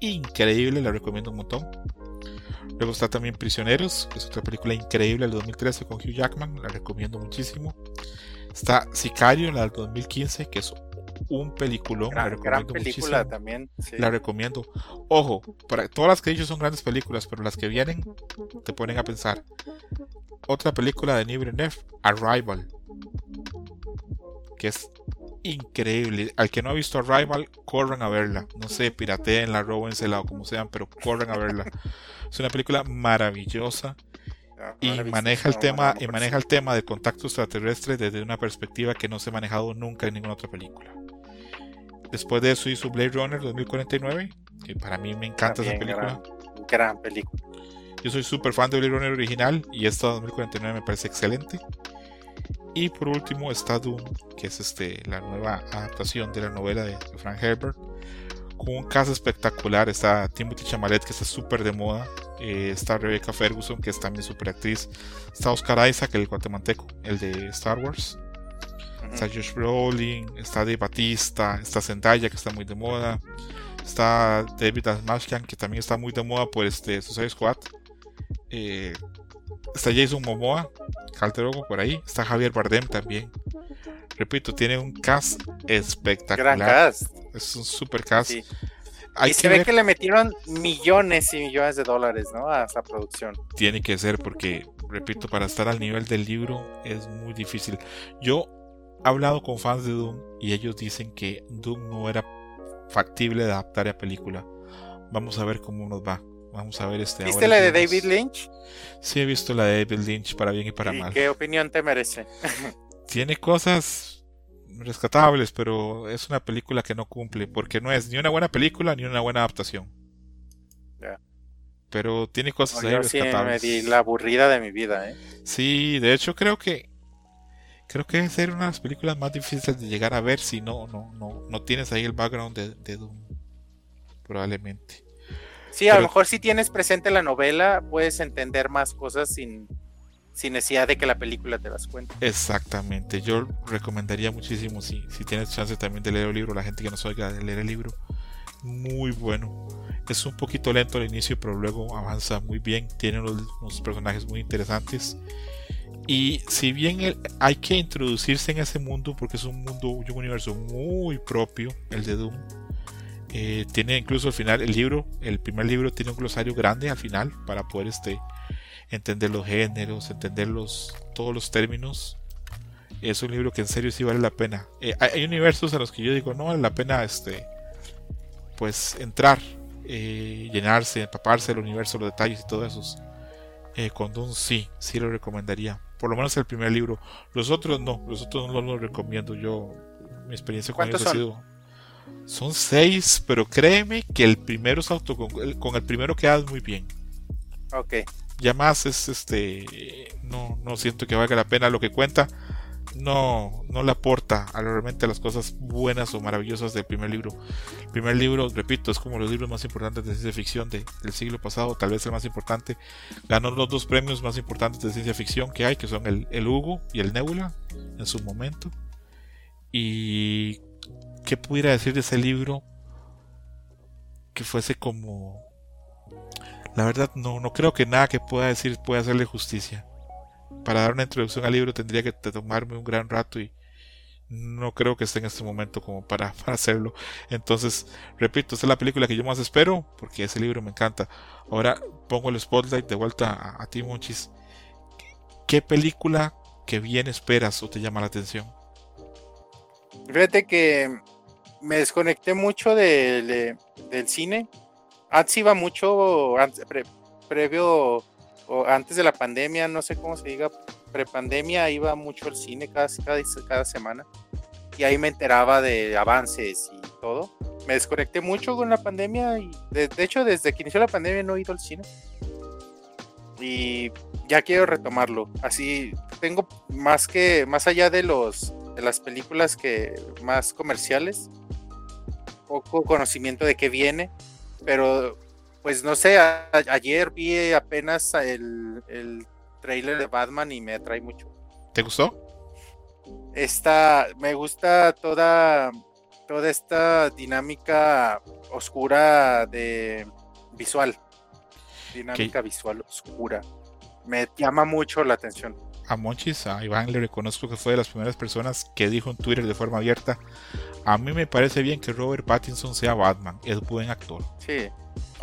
increíble, la recomiendo un montón. Luego está también Prisioneros, que es otra película increíble del 2013 con Hugh Jackman, la recomiendo muchísimo. Está Sicario, la del 2015, que es un peliculón, la Gran, gran recomiendo película muchísimo. también. sí. La recomiendo. Ojo, para, todas las que he dicho son grandes películas, pero las que vienen te ponen a pensar. Otra película de Denis Villeneuve, Arrival, que es increíble. Al que no ha visto Arrival, corran a verla. No sé, pirateenla, róbensela o como sean, pero corran a verla. Es una película maravillosa y maneja el tema y maneja el tema del contacto extraterrestre desde una perspectiva que no se ha manejado nunca en ninguna otra película. Después de eso hizo Blade Runner 2049, que para mí me encanta esa película. Gran, gran película. Yo soy súper fan de Blade Runner original y esta 2049 me parece excelente. Y por último está Doom, que es este, la nueva adaptación de la novela de Frank Herbert. Con un caso espectacular. Está Timothy Chamalet, que está súper de moda. eh, está Rebecca Ferguson, que es también súper actriz. Está Oscar Isaac, el guatemalteco, el de Star Wars. Está Josh Brolin, está Dave Batista, está Zendaya, que está muy de moda. Está David Asmashkian, que también está muy de moda por este Suicide Squad. Eh, está Jason Momoa, Calderogo por ahí. Está Javier Bardem también. Repito, tiene un cast espectacular. Gran cast. Es un super cast. Sí. Hay y que se ve ver, que le metieron millones y millones de dólares, ¿no? A esa producción. tiene que ser porque, repito, para estar al nivel del libro es muy difícil. Yo he hablado con fans de Doom y ellos dicen que Doom no era factible de adaptar a película. Vamos a ver cómo nos va. Vamos a ver este. ¿Viste la de David Lynch? Sí, he visto la de David Lynch para bien y para ¿Y mal. ¿Qué opinión te merece? Tiene cosas rescatables, pero es una película que no cumple porque no es ni una buena película ni una buena adaptación. Ya. Pero tiene cosas ahí Yo sí me rescatables. di la aburrida de mi vida, ¿eh? Sí, de hecho creo que creo que es ser una de las películas más difíciles de llegar a ver si no, no, no, no tienes ahí el background de, de Doom. Probablemente. Sí, a lo mejor si tienes presente la novela, puedes entender más cosas sin, sin necesidad de que la película te das cuenta. Exactamente. Yo recomendaría muchísimo si, si tienes chance también de leer el libro, la gente que no oiga de leer el libro. Muy bueno. Es un poquito lento al inicio, pero luego avanza muy bien. Tiene unos, personajes muy interesantes. Y si bien hay que introducirse en ese mundo, porque es un mundo, un universo muy propio, el de Doom eh, tiene incluso al final el libro, el primer libro tiene un glosario grande al final para poder este, entender los géneros, entender los, todos los términos. Es un libro que en serio sí vale la pena. Eh, hay, universos a los que yo digo no vale la pena este, pues entrar, eh, llenarse, empaparse del universo, los detalles y todo eso. con Doom sí, sí lo recomendaría. Por lo menos el primer libro. Los otros no, los otros no los recomiendo. Yo, mi experiencia con ellos ha sido son seis, pero créeme que el primero es auto con el primero quedas muy bien. Ok. Ya más es este no, no siento que valga la pena lo que cuenta. No, no le aporta a realmente las cosas buenas o maravillosas del primer libro. El primer libro, repito, es como los libros más importantes de ciencia ficción del siglo pasado, tal vez el más importante. Ganó los dos premios más importantes de ciencia ficción que hay, que son el, el Hugo y el Nebula en su momento. Y ¿qué pudiera decir de ese libro que fuese como... La verdad no, no creo que nada que pueda decir pueda hacerle justicia. Para dar una introducción al libro tendría que tomarme un gran rato y no creo que esté en este momento como para, hacerlo. Entonces, repito, esta es la película que yo más espero porque ese libro me encanta. Ahora pongo el spotlight de vuelta a, a ti, Monchis. ¿Qué película que bien esperas o te llama la atención? Fíjate que me desconecté mucho del cine. Antes iba mucho, previo o antes de la pandemia, no sé cómo se diga, prepandemia iba mucho al cine cada, cada, semana y ahí me enteraba de avances y todo. Me desconecté mucho con la pandemia y de, hecho desde que inició la pandemia no he ido al cine y ya quiero retomarlo. Así tengo más que más allá de los de las películas que más comerciales, poco conocimiento de qué viene, pero pues no sé, ayer vi apenas el, el trailer de Batman y me atrae mucho. ¿Te gustó? Esta, me gusta toda, toda esta dinámica oscura de visual, dinámica visual oscura. Me llama mucho la atención. A Monchis, a Iván le reconozco que fue de las primeras personas que dijo en Twitter de forma abierta a mí me parece bien que Robert Pattinson sea Batman, es buen actor. Sí,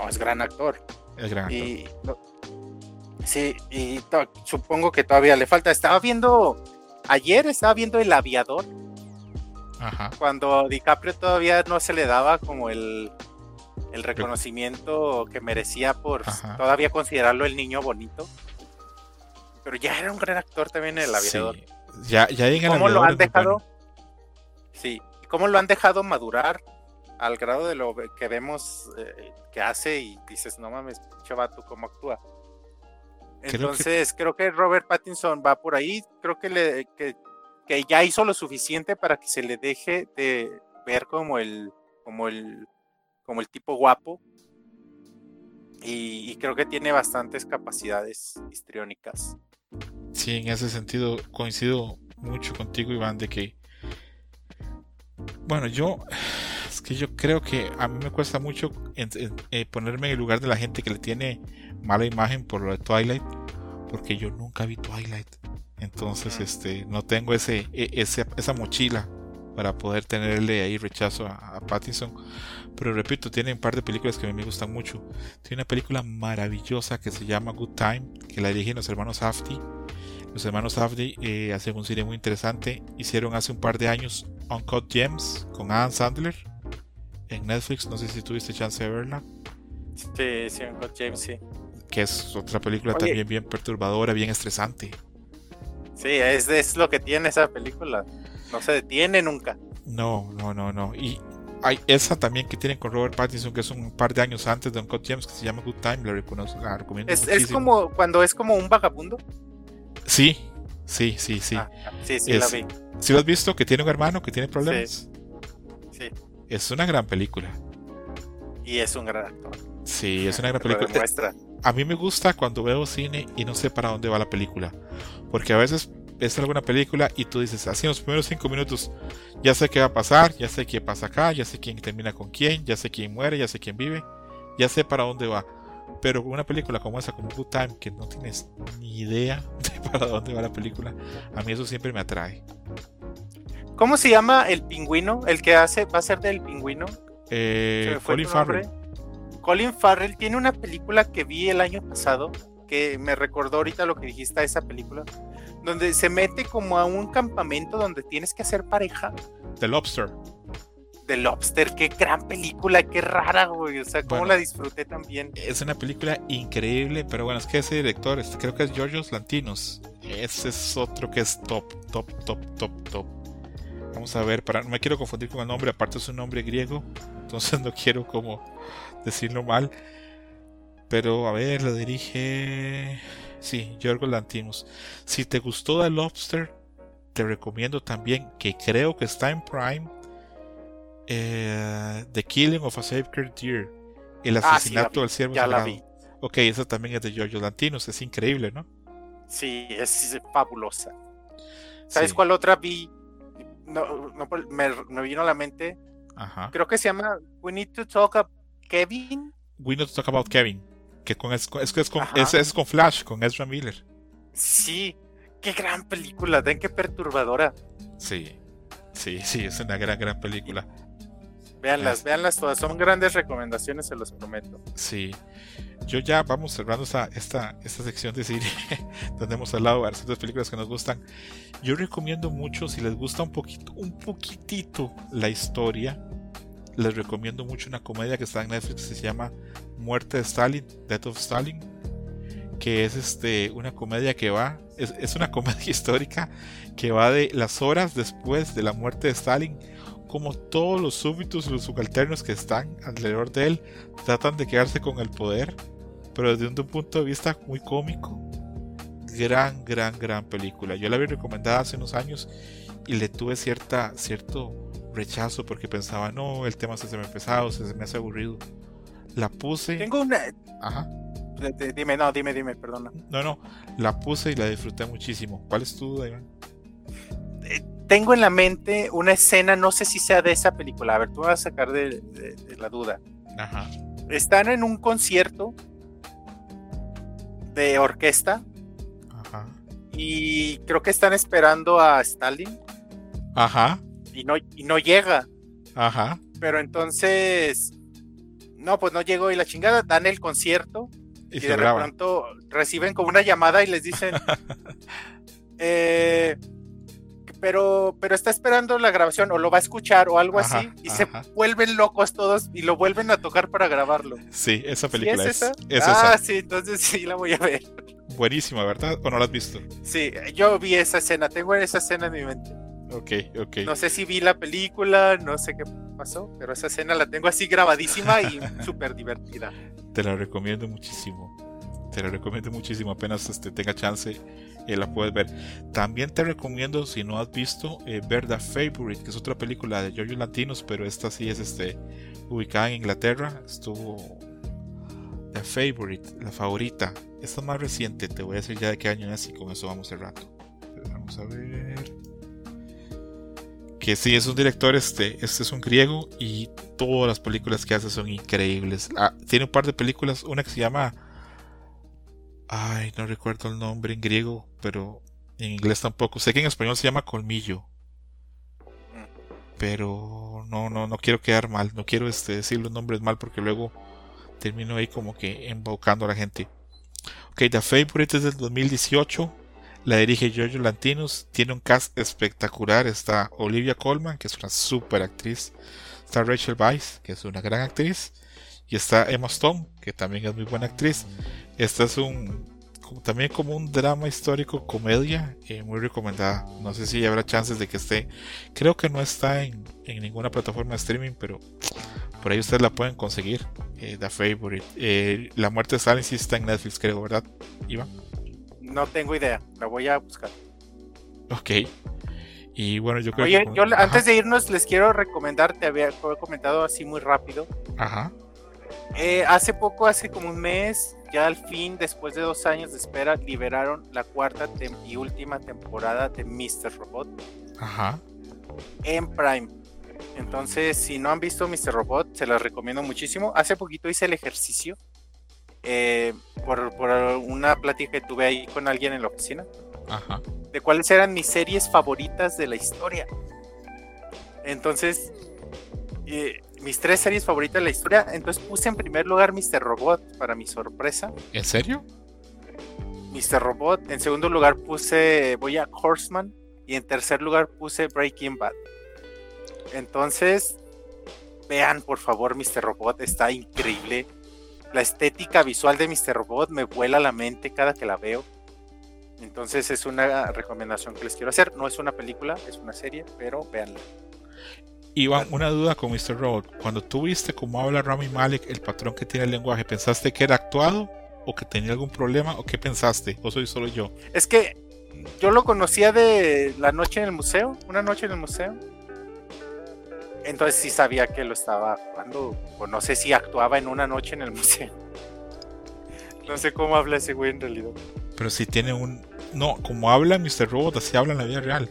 es gran actor. Es gran actor. sí, y supongo que todavía le falta. Estaba viendo, ayer estaba viendo El Aviador. Ajá. Cuando DiCaprio todavía no se le daba como el, el reconocimiento que merecía por todavía considerarlo el niño bonito. Pero ya era un gran actor también El Aviador. Sí. Ya, ya el ¿Cómo lo han dejado? Sí, cómo lo han dejado madurar al grado de lo que vemos eh, que hace y dices, no mames, chavato, cómo actúa. Entonces, creo que... Robert Pattinson va por ahí, creo que, le, que, ya hizo lo suficiente para que se le deje de ver como el, como el, como el tipo guapo. Y, y creo que tiene bastantes capacidades histriónicas. Sí, en ese sentido coincido mucho contigo, Iván, de que bueno, yo es que yo creo que a mí me cuesta mucho eh, ponerme en el lugar de la gente que le tiene mala imagen por lo de Twilight, porque yo nunca vi Twilight. Entonces, este, no tengo ese, e, esa mochila para poder tenerle ahí rechazo a, Pattinson. Pero repito, tiene un par de películas que a mí me gustan mucho. Tiene una película maravillosa que se llama Good Time, que la dirigen los hermanos Safdie. Los hermanos Safdie eh, hacen un cine muy interesante. Hicieron hace un par de años Uncut Gems con Adam Sandler en Netflix. No sé si tuviste chance de verla. Sí, sí, Uncut Gems, sí. Que es otra película también bien perturbadora, bien estresante. Sí, es, es lo que tiene esa película. No se detiene nunca. No, no, no, no. Y hay esa también que tienen con Robert Pattinson, que es un par de años antes de Uncut Gems, que se llama Good Time. La, reconozco, la recomiendo. Es, es como cuando es como un vagabundo. Sí, Sí, sí, sí. Ah, sí, sí, la Es- vi. ¿Sí lo has visto? Que tiene un hermano que tiene problemas. Sí. Es una gran película. Y es un gran actor. Sí, es una gran película. demuestra. A mí me gusta cuando veo cine y no sé para dónde va la película. Porque a veces ves alguna película y tú dices, así en los primeros cinco minutos, ya sé qué va a pasar, ya sé qué pasa acá, ya sé quién termina con quién, ya sé quién muere, ya sé quién vive, ya sé para dónde va. Pero una película como esa, como Good Time, que no tienes ni idea de para dónde va la película, a mí eso siempre me atrae. ¿Cómo se llama el pingüino? El que hace, va a ser del pingüino. Eh, Colin Farrell. Colin Farrell tiene una película que vi el año pasado que me recordó ahorita lo que dijiste a esa película, donde se mete como a un campamento donde tienes que hacer pareja The Lobster. de Lobster. Qué gran película, qué rara, güey. O sea, cómo Bueno. la disfruté también. Es una película increíble, pero bueno, es que ese director, creo que es Georgios Lantinos. Ese es otro que es top, top, top, top, top. Vamos a ver, para, no me quiero confundir con el nombre, aparte es un nombre griego, entonces no quiero como decirlo mal. Pero a ver, lo dirige. Sí, Georgios Lantinos. Si te gustó The Lobster, te recomiendo también, que creo que está en Prime, eh, The Killing of a Sacred Deer. El Ah, sí, la asesinato del ciervo Ya la sagrado. vi. Ok, esa también es de Giorgio Lantinos, es increíble, ¿no? Sí, es fabulosa. ¿Sabes Sí. cuál otra vi? No, no, me, me vino a la mente. Ajá. Creo que se llama We Need to Talk About Kevin. We Need to Talk About Kevin. Que con, es, es, que es con, es, es con Flash, con Ezra Miller. Sí, qué gran película, ven qué perturbadora. Sí. Sí, sí, es una gran, gran película. Véanlas, Es- véanlas todas, son grandes recomendaciones, se los prometo. Sí. Yo ya vamos cerrando esta, esta, esta sección de cine donde hemos hablado de ciertas películas que nos gustan. Yo recomiendo mucho, si les gusta un poquito, un poquitito la historia, les recomiendo mucho una comedia que está en Netflix que se llama Muerte de Stalin, Death of Stalin, que es este una comedia que va, es, es una comedia histórica que va de las horas después de la muerte de Stalin, como todos los súbditos y los subalternos que están alrededor de él tratan de quedarse con el poder, pero desde un punto de vista muy cómico. Gran, gran, gran película. Yo la había recomendada hace unos años y le tuve cierta, cierto rechazo porque pensaba, no, el tema se me pesado, se me hace aburrido. La puse. Tengo una. Ajá. Dime, no, dime, dime, perdona. No, no, la puse y la disfruté muchísimo. ¿Cuál es tu duda, Iván? Tengo en la mente una escena, no sé si sea de esa película. A ver, tú me vas a sacar de, de- de la duda. Ajá. Están en un concierto de orquesta Ajá. y creo que están esperando a Stalin Ajá. Y no, y no llega. Ajá. Pero entonces, no, pues no llegó y la chingada, dan el concierto Y de graba. pronto reciben como una llamada y les dicen, eh, pero, pero está esperando la grabación o lo va a escuchar o algo Ajá, así y ajá. se vuelven locos todos y lo vuelven a tocar para grabarlo. Sí, esa ¿Sí película es es, esa? es ah, esa. sí, entonces sí la voy a ver. Buenísima, ¿verdad? ¿O no la has visto? Sí, yo vi esa escena, tengo esa escena en mi mente. Ok, ok. No sé si vi la película, no sé qué pasó, pero esa escena la tengo así grabadísima y súper divertida. Te la recomiendo muchísimo. Te la recomiendo muchísimo. Apenas este, tenga chance, eh, la puedes ver. También te recomiendo, si no has visto, eh, ver The Favorite, que es otra película de Giorgio Lantinos, pero esta sí es este, ubicada en Inglaterra. Estuvo The Favorite, la favorita. Esta es más reciente, te voy a decir ya de qué año es y con eso vamos cerrando. Vamos a ver. Que sí, es un director, este, este es un griego y todas las películas que hace son increíbles. Ah, tiene un par de películas, una que se llama... Ay, no recuerdo el nombre en griego, pero en inglés tampoco. Sé que en español se llama Colmillo. Pero no, no, no quiero quedar mal. No quiero este, decir los nombres mal porque luego termino ahí como que embaucando a la gente. Ok, The Favorite es del 2018. La dirige Giorgio Lantinos. Tiene un cast espectacular. Está Olivia Colman, que es una super actriz. Está Rachel Weisz, que es una gran actriz. Y está Emma Stone, que también es muy buena actriz. Esta es un también como un drama histórico comedia muy recomendada. No sé si habrá chances de que esté. Creo que no está en, en ninguna plataforma de streaming, pero por ahí ustedes la pueden conseguir. eh, The Favorite. Eh, la muerte de Stalin sí está en Netflix, creo, ¿verdad, Iván? No tengo idea, la voy a buscar. Ok. Y bueno, yo creo Oye, que. yo antes de irnos les quiero recomendar, te había comentado así muy rápido. Ajá. Eh, hace poco, hace como un mes, ya al fin, después de dos años de espera, liberaron la cuarta y última temporada de Mr. Robot. Ajá. En Prime. Entonces, si no han visto Mr. Robot, se las recomiendo muchísimo. Hace poquito hice el ejercicio eh, por, por, una plática que tuve ahí con alguien en la oficina. Ajá. De cuáles eran mis series favoritas de la historia. Entonces, eh, mis tres series favoritas de la historia. Entonces puse en primer lugar Mr. Robot, para mi sorpresa. ¿En serio? Mr. Robot. En segundo lugar puse Boya Horseman. Y en tercer lugar puse Breaking Bad. Entonces, vean por favor Mr. Robot, está increíble. La estética visual de Mr. Robot me vuela la mente cada que la veo. Entonces es una recomendación que les quiero hacer. No es una película, es una serie, pero véanla. Iván, una duda con Mr. Robot. Cuando tú viste cómo habla Rami Malek, el patrón que tiene el lenguaje, ¿pensaste que era actuado? ¿O que tenía algún problema? ¿O qué pensaste? ¿O soy solo yo? Es que yo lo conocía de la noche en el museo, una noche en el museo. Entonces sí sabía que lo estaba actuando, o no sé si actuaba en una noche en el museo. No sé cómo habla ese güey en realidad. Pero si tiene un... No, como habla Mr. Robot, así habla en la vida real.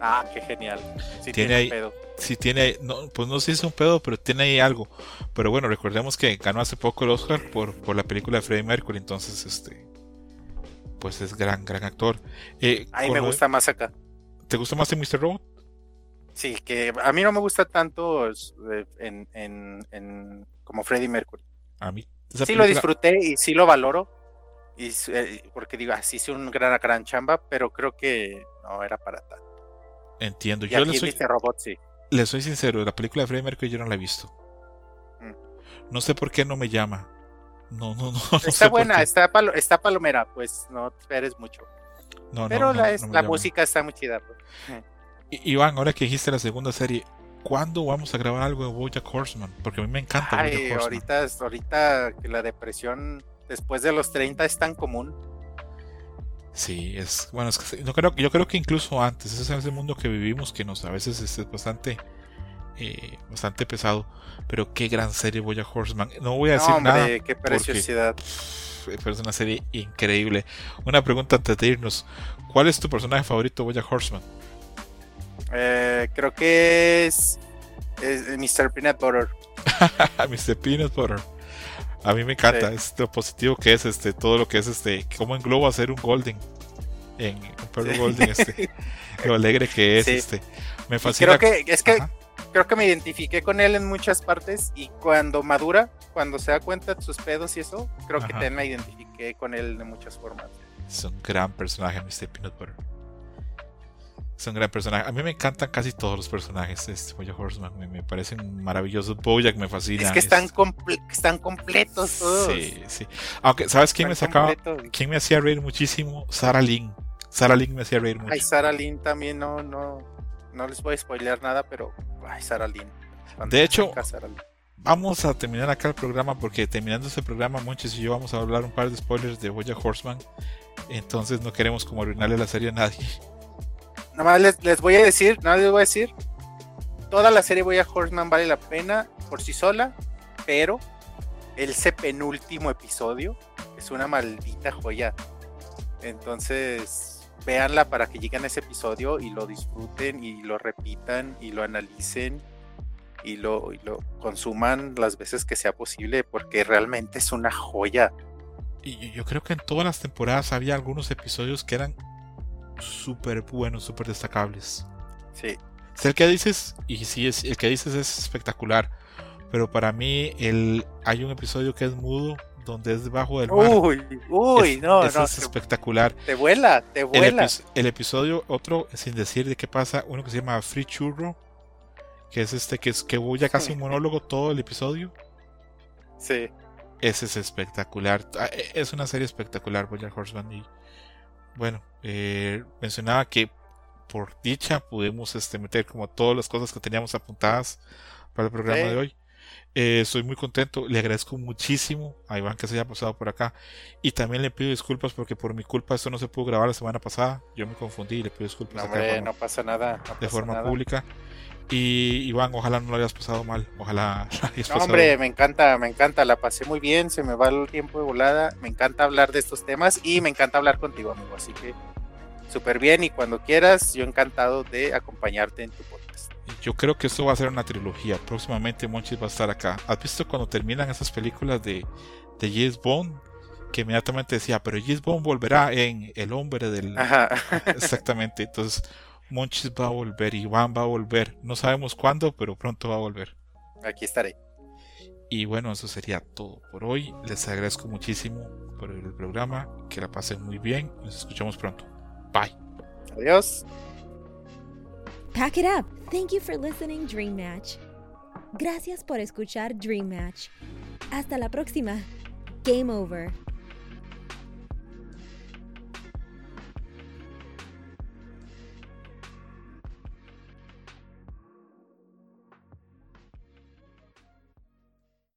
Ah, qué genial. Sí tiene, tiene ahí, pedo. Sí tiene, no, pues no sé si es un pedo, pero tiene ahí algo. Pero bueno, recordemos que ganó hace poco el Oscar por, por la película de Freddie Mercury, entonces este, pues es gran, gran actor. Eh, Ahí me gusta más acá. ¿Te gusta más de Mr. Robot? Sí, que a mí no me gusta tanto en, en, en como Freddie Mercury. A mí. Sí película... lo disfruté y sí lo valoro. Y, eh, porque digo, así hice un gran, gran chamba, pero creo que no era para tanto. Entiendo. Y yo aquí le soy, Mr. Robot, sí. le soy sincero, la película de Freddie Mercury yo no la he visto. Mm. No sé por qué no me llama. No, no, no. no está buena, está, palo, está palomera, pues no esperes mucho. No, Pero no, la, no la música está muy chida. Pues. Iván, ahora que dijiste la segunda serie, ¿cuándo vamos a grabar algo de Bojack Horseman? Porque a mí me encanta Ay, Bojack Horseman. ahorita, ahorita que la depresión después de los 30 es tan común. Sí, es bueno, es que yo creo, yo creo que incluso antes, ese es ese mundo que vivimos que nos a veces es bastante eh, bastante pesado, pero qué gran serie Bojack Horseman. No voy a decir no, hombre, nada. qué preciosidad. Porque, pero es una serie increíble. Una pregunta antes de irnos, ¿cuál es tu personaje favorito Bojack Horseman? Eh, creo que es, es Mr. Peanut Butter. Mr. Peanut Butter. A mí me encanta, sí. es lo positivo que es este, todo lo que es este, cómo engloba hacer un golden en un perro sí. golden, este, lo alegre que es, sí. este, me fascina. Y creo que es que Ajá. creo que me identifiqué con él en muchas partes y cuando madura, cuando se da cuenta de sus pedos y eso, creo Ajá. que también me identifiqué con él de muchas formas. Es un gran personaje, Mr. Peanut Butter. Es un gran personaje. A mí me encantan casi todos los personajes de este Bojack Horseman. Me, me, parecen maravillosos. Bojack me fascina. Es que están, es... comple están completos todos. Sí, sí. Aunque, ¿sabes quién están me sacaba? Completos. ¿Quién me hacía reír muchísimo? Sarah Lynn. Sarah Lynn me hacía reír mucho. Ay, Sarah Lynn también no, no, no les voy a spoilear nada, pero ay, Sarah Lynn. De hecho, vamos a terminar acá el programa porque terminando este programa, Monches y yo vamos a hablar un par de spoilers de Bojack Horseman. Entonces no queremos como arruinarle la serie a nadie. Nada más les, les, voy a decir, nada les voy a decir. Toda la serie Boya Horseman vale la pena por sí sola, pero ese penúltimo episodio es una maldita joya. Entonces, véanla para que lleguen a ese episodio y lo disfruten y lo repitan y lo analicen y lo, lo consuman las veces que sea posible, porque realmente es una joya. Y yo creo que en todas las temporadas había algunos episodios que eran súper buenos, súper destacables. Sí. Es el que dices, y sí, es, el que dices es espectacular. Pero para mí el, hay un episodio que es mudo, donde es debajo del mar. Uy, uy, es, no, no. es espectacular. Te vuela, te vuela. El, epi el, episodio, otro, sin decir de qué pasa, uno que se llama Free Churro, que es este, que es que voy a casi un monólogo todo el episodio. Sí. Ese es espectacular. Es una serie espectacular, Bojack Horseman. Y bueno, eh, mencionaba que por dicha pudimos este, meter como todas las cosas que teníamos apuntadas para el programa Sí. de hoy. Eh, estoy muy contento, le agradezco muchísimo a Iván que se haya pasado por acá y también le pido disculpas porque por mi culpa esto no se pudo grabar la semana pasada. Yo me confundí y le pido disculpas. No, no pasa nada. de forma pública. Y Iván, ojalá no lo hayas pasado mal. Ojalá no, hombre, me encanta, me encanta. La pasé muy bien. Se me va el tiempo de volada. Me encanta hablar de estos temas y me encanta hablar contigo, amigo. Así que súper bien. Y cuando quieras, yo encantado de acompañarte en tu podcast. Yo creo que esto va a ser una trilogía. Próximamente Monchis va a estar acá. ¿Has visto cuando terminan esas películas de, de James Bond? Que inmediatamente decía, pero James Bond volverá en El hombre del. Ajá. Exactamente. Entonces Monchis va a volver, Iván va a volver. No sabemos cuándo, pero pronto va a volver. Aquí estaré. Y bueno, eso sería todo por hoy. Les agradezco muchísimo por el programa. Que la pasen muy bien. Nos escuchamos pronto. Bye. Adiós. Pack it up. Thank you for listening, Dream Match. Gracias por escuchar Dream Match. Hasta la próxima. Game over.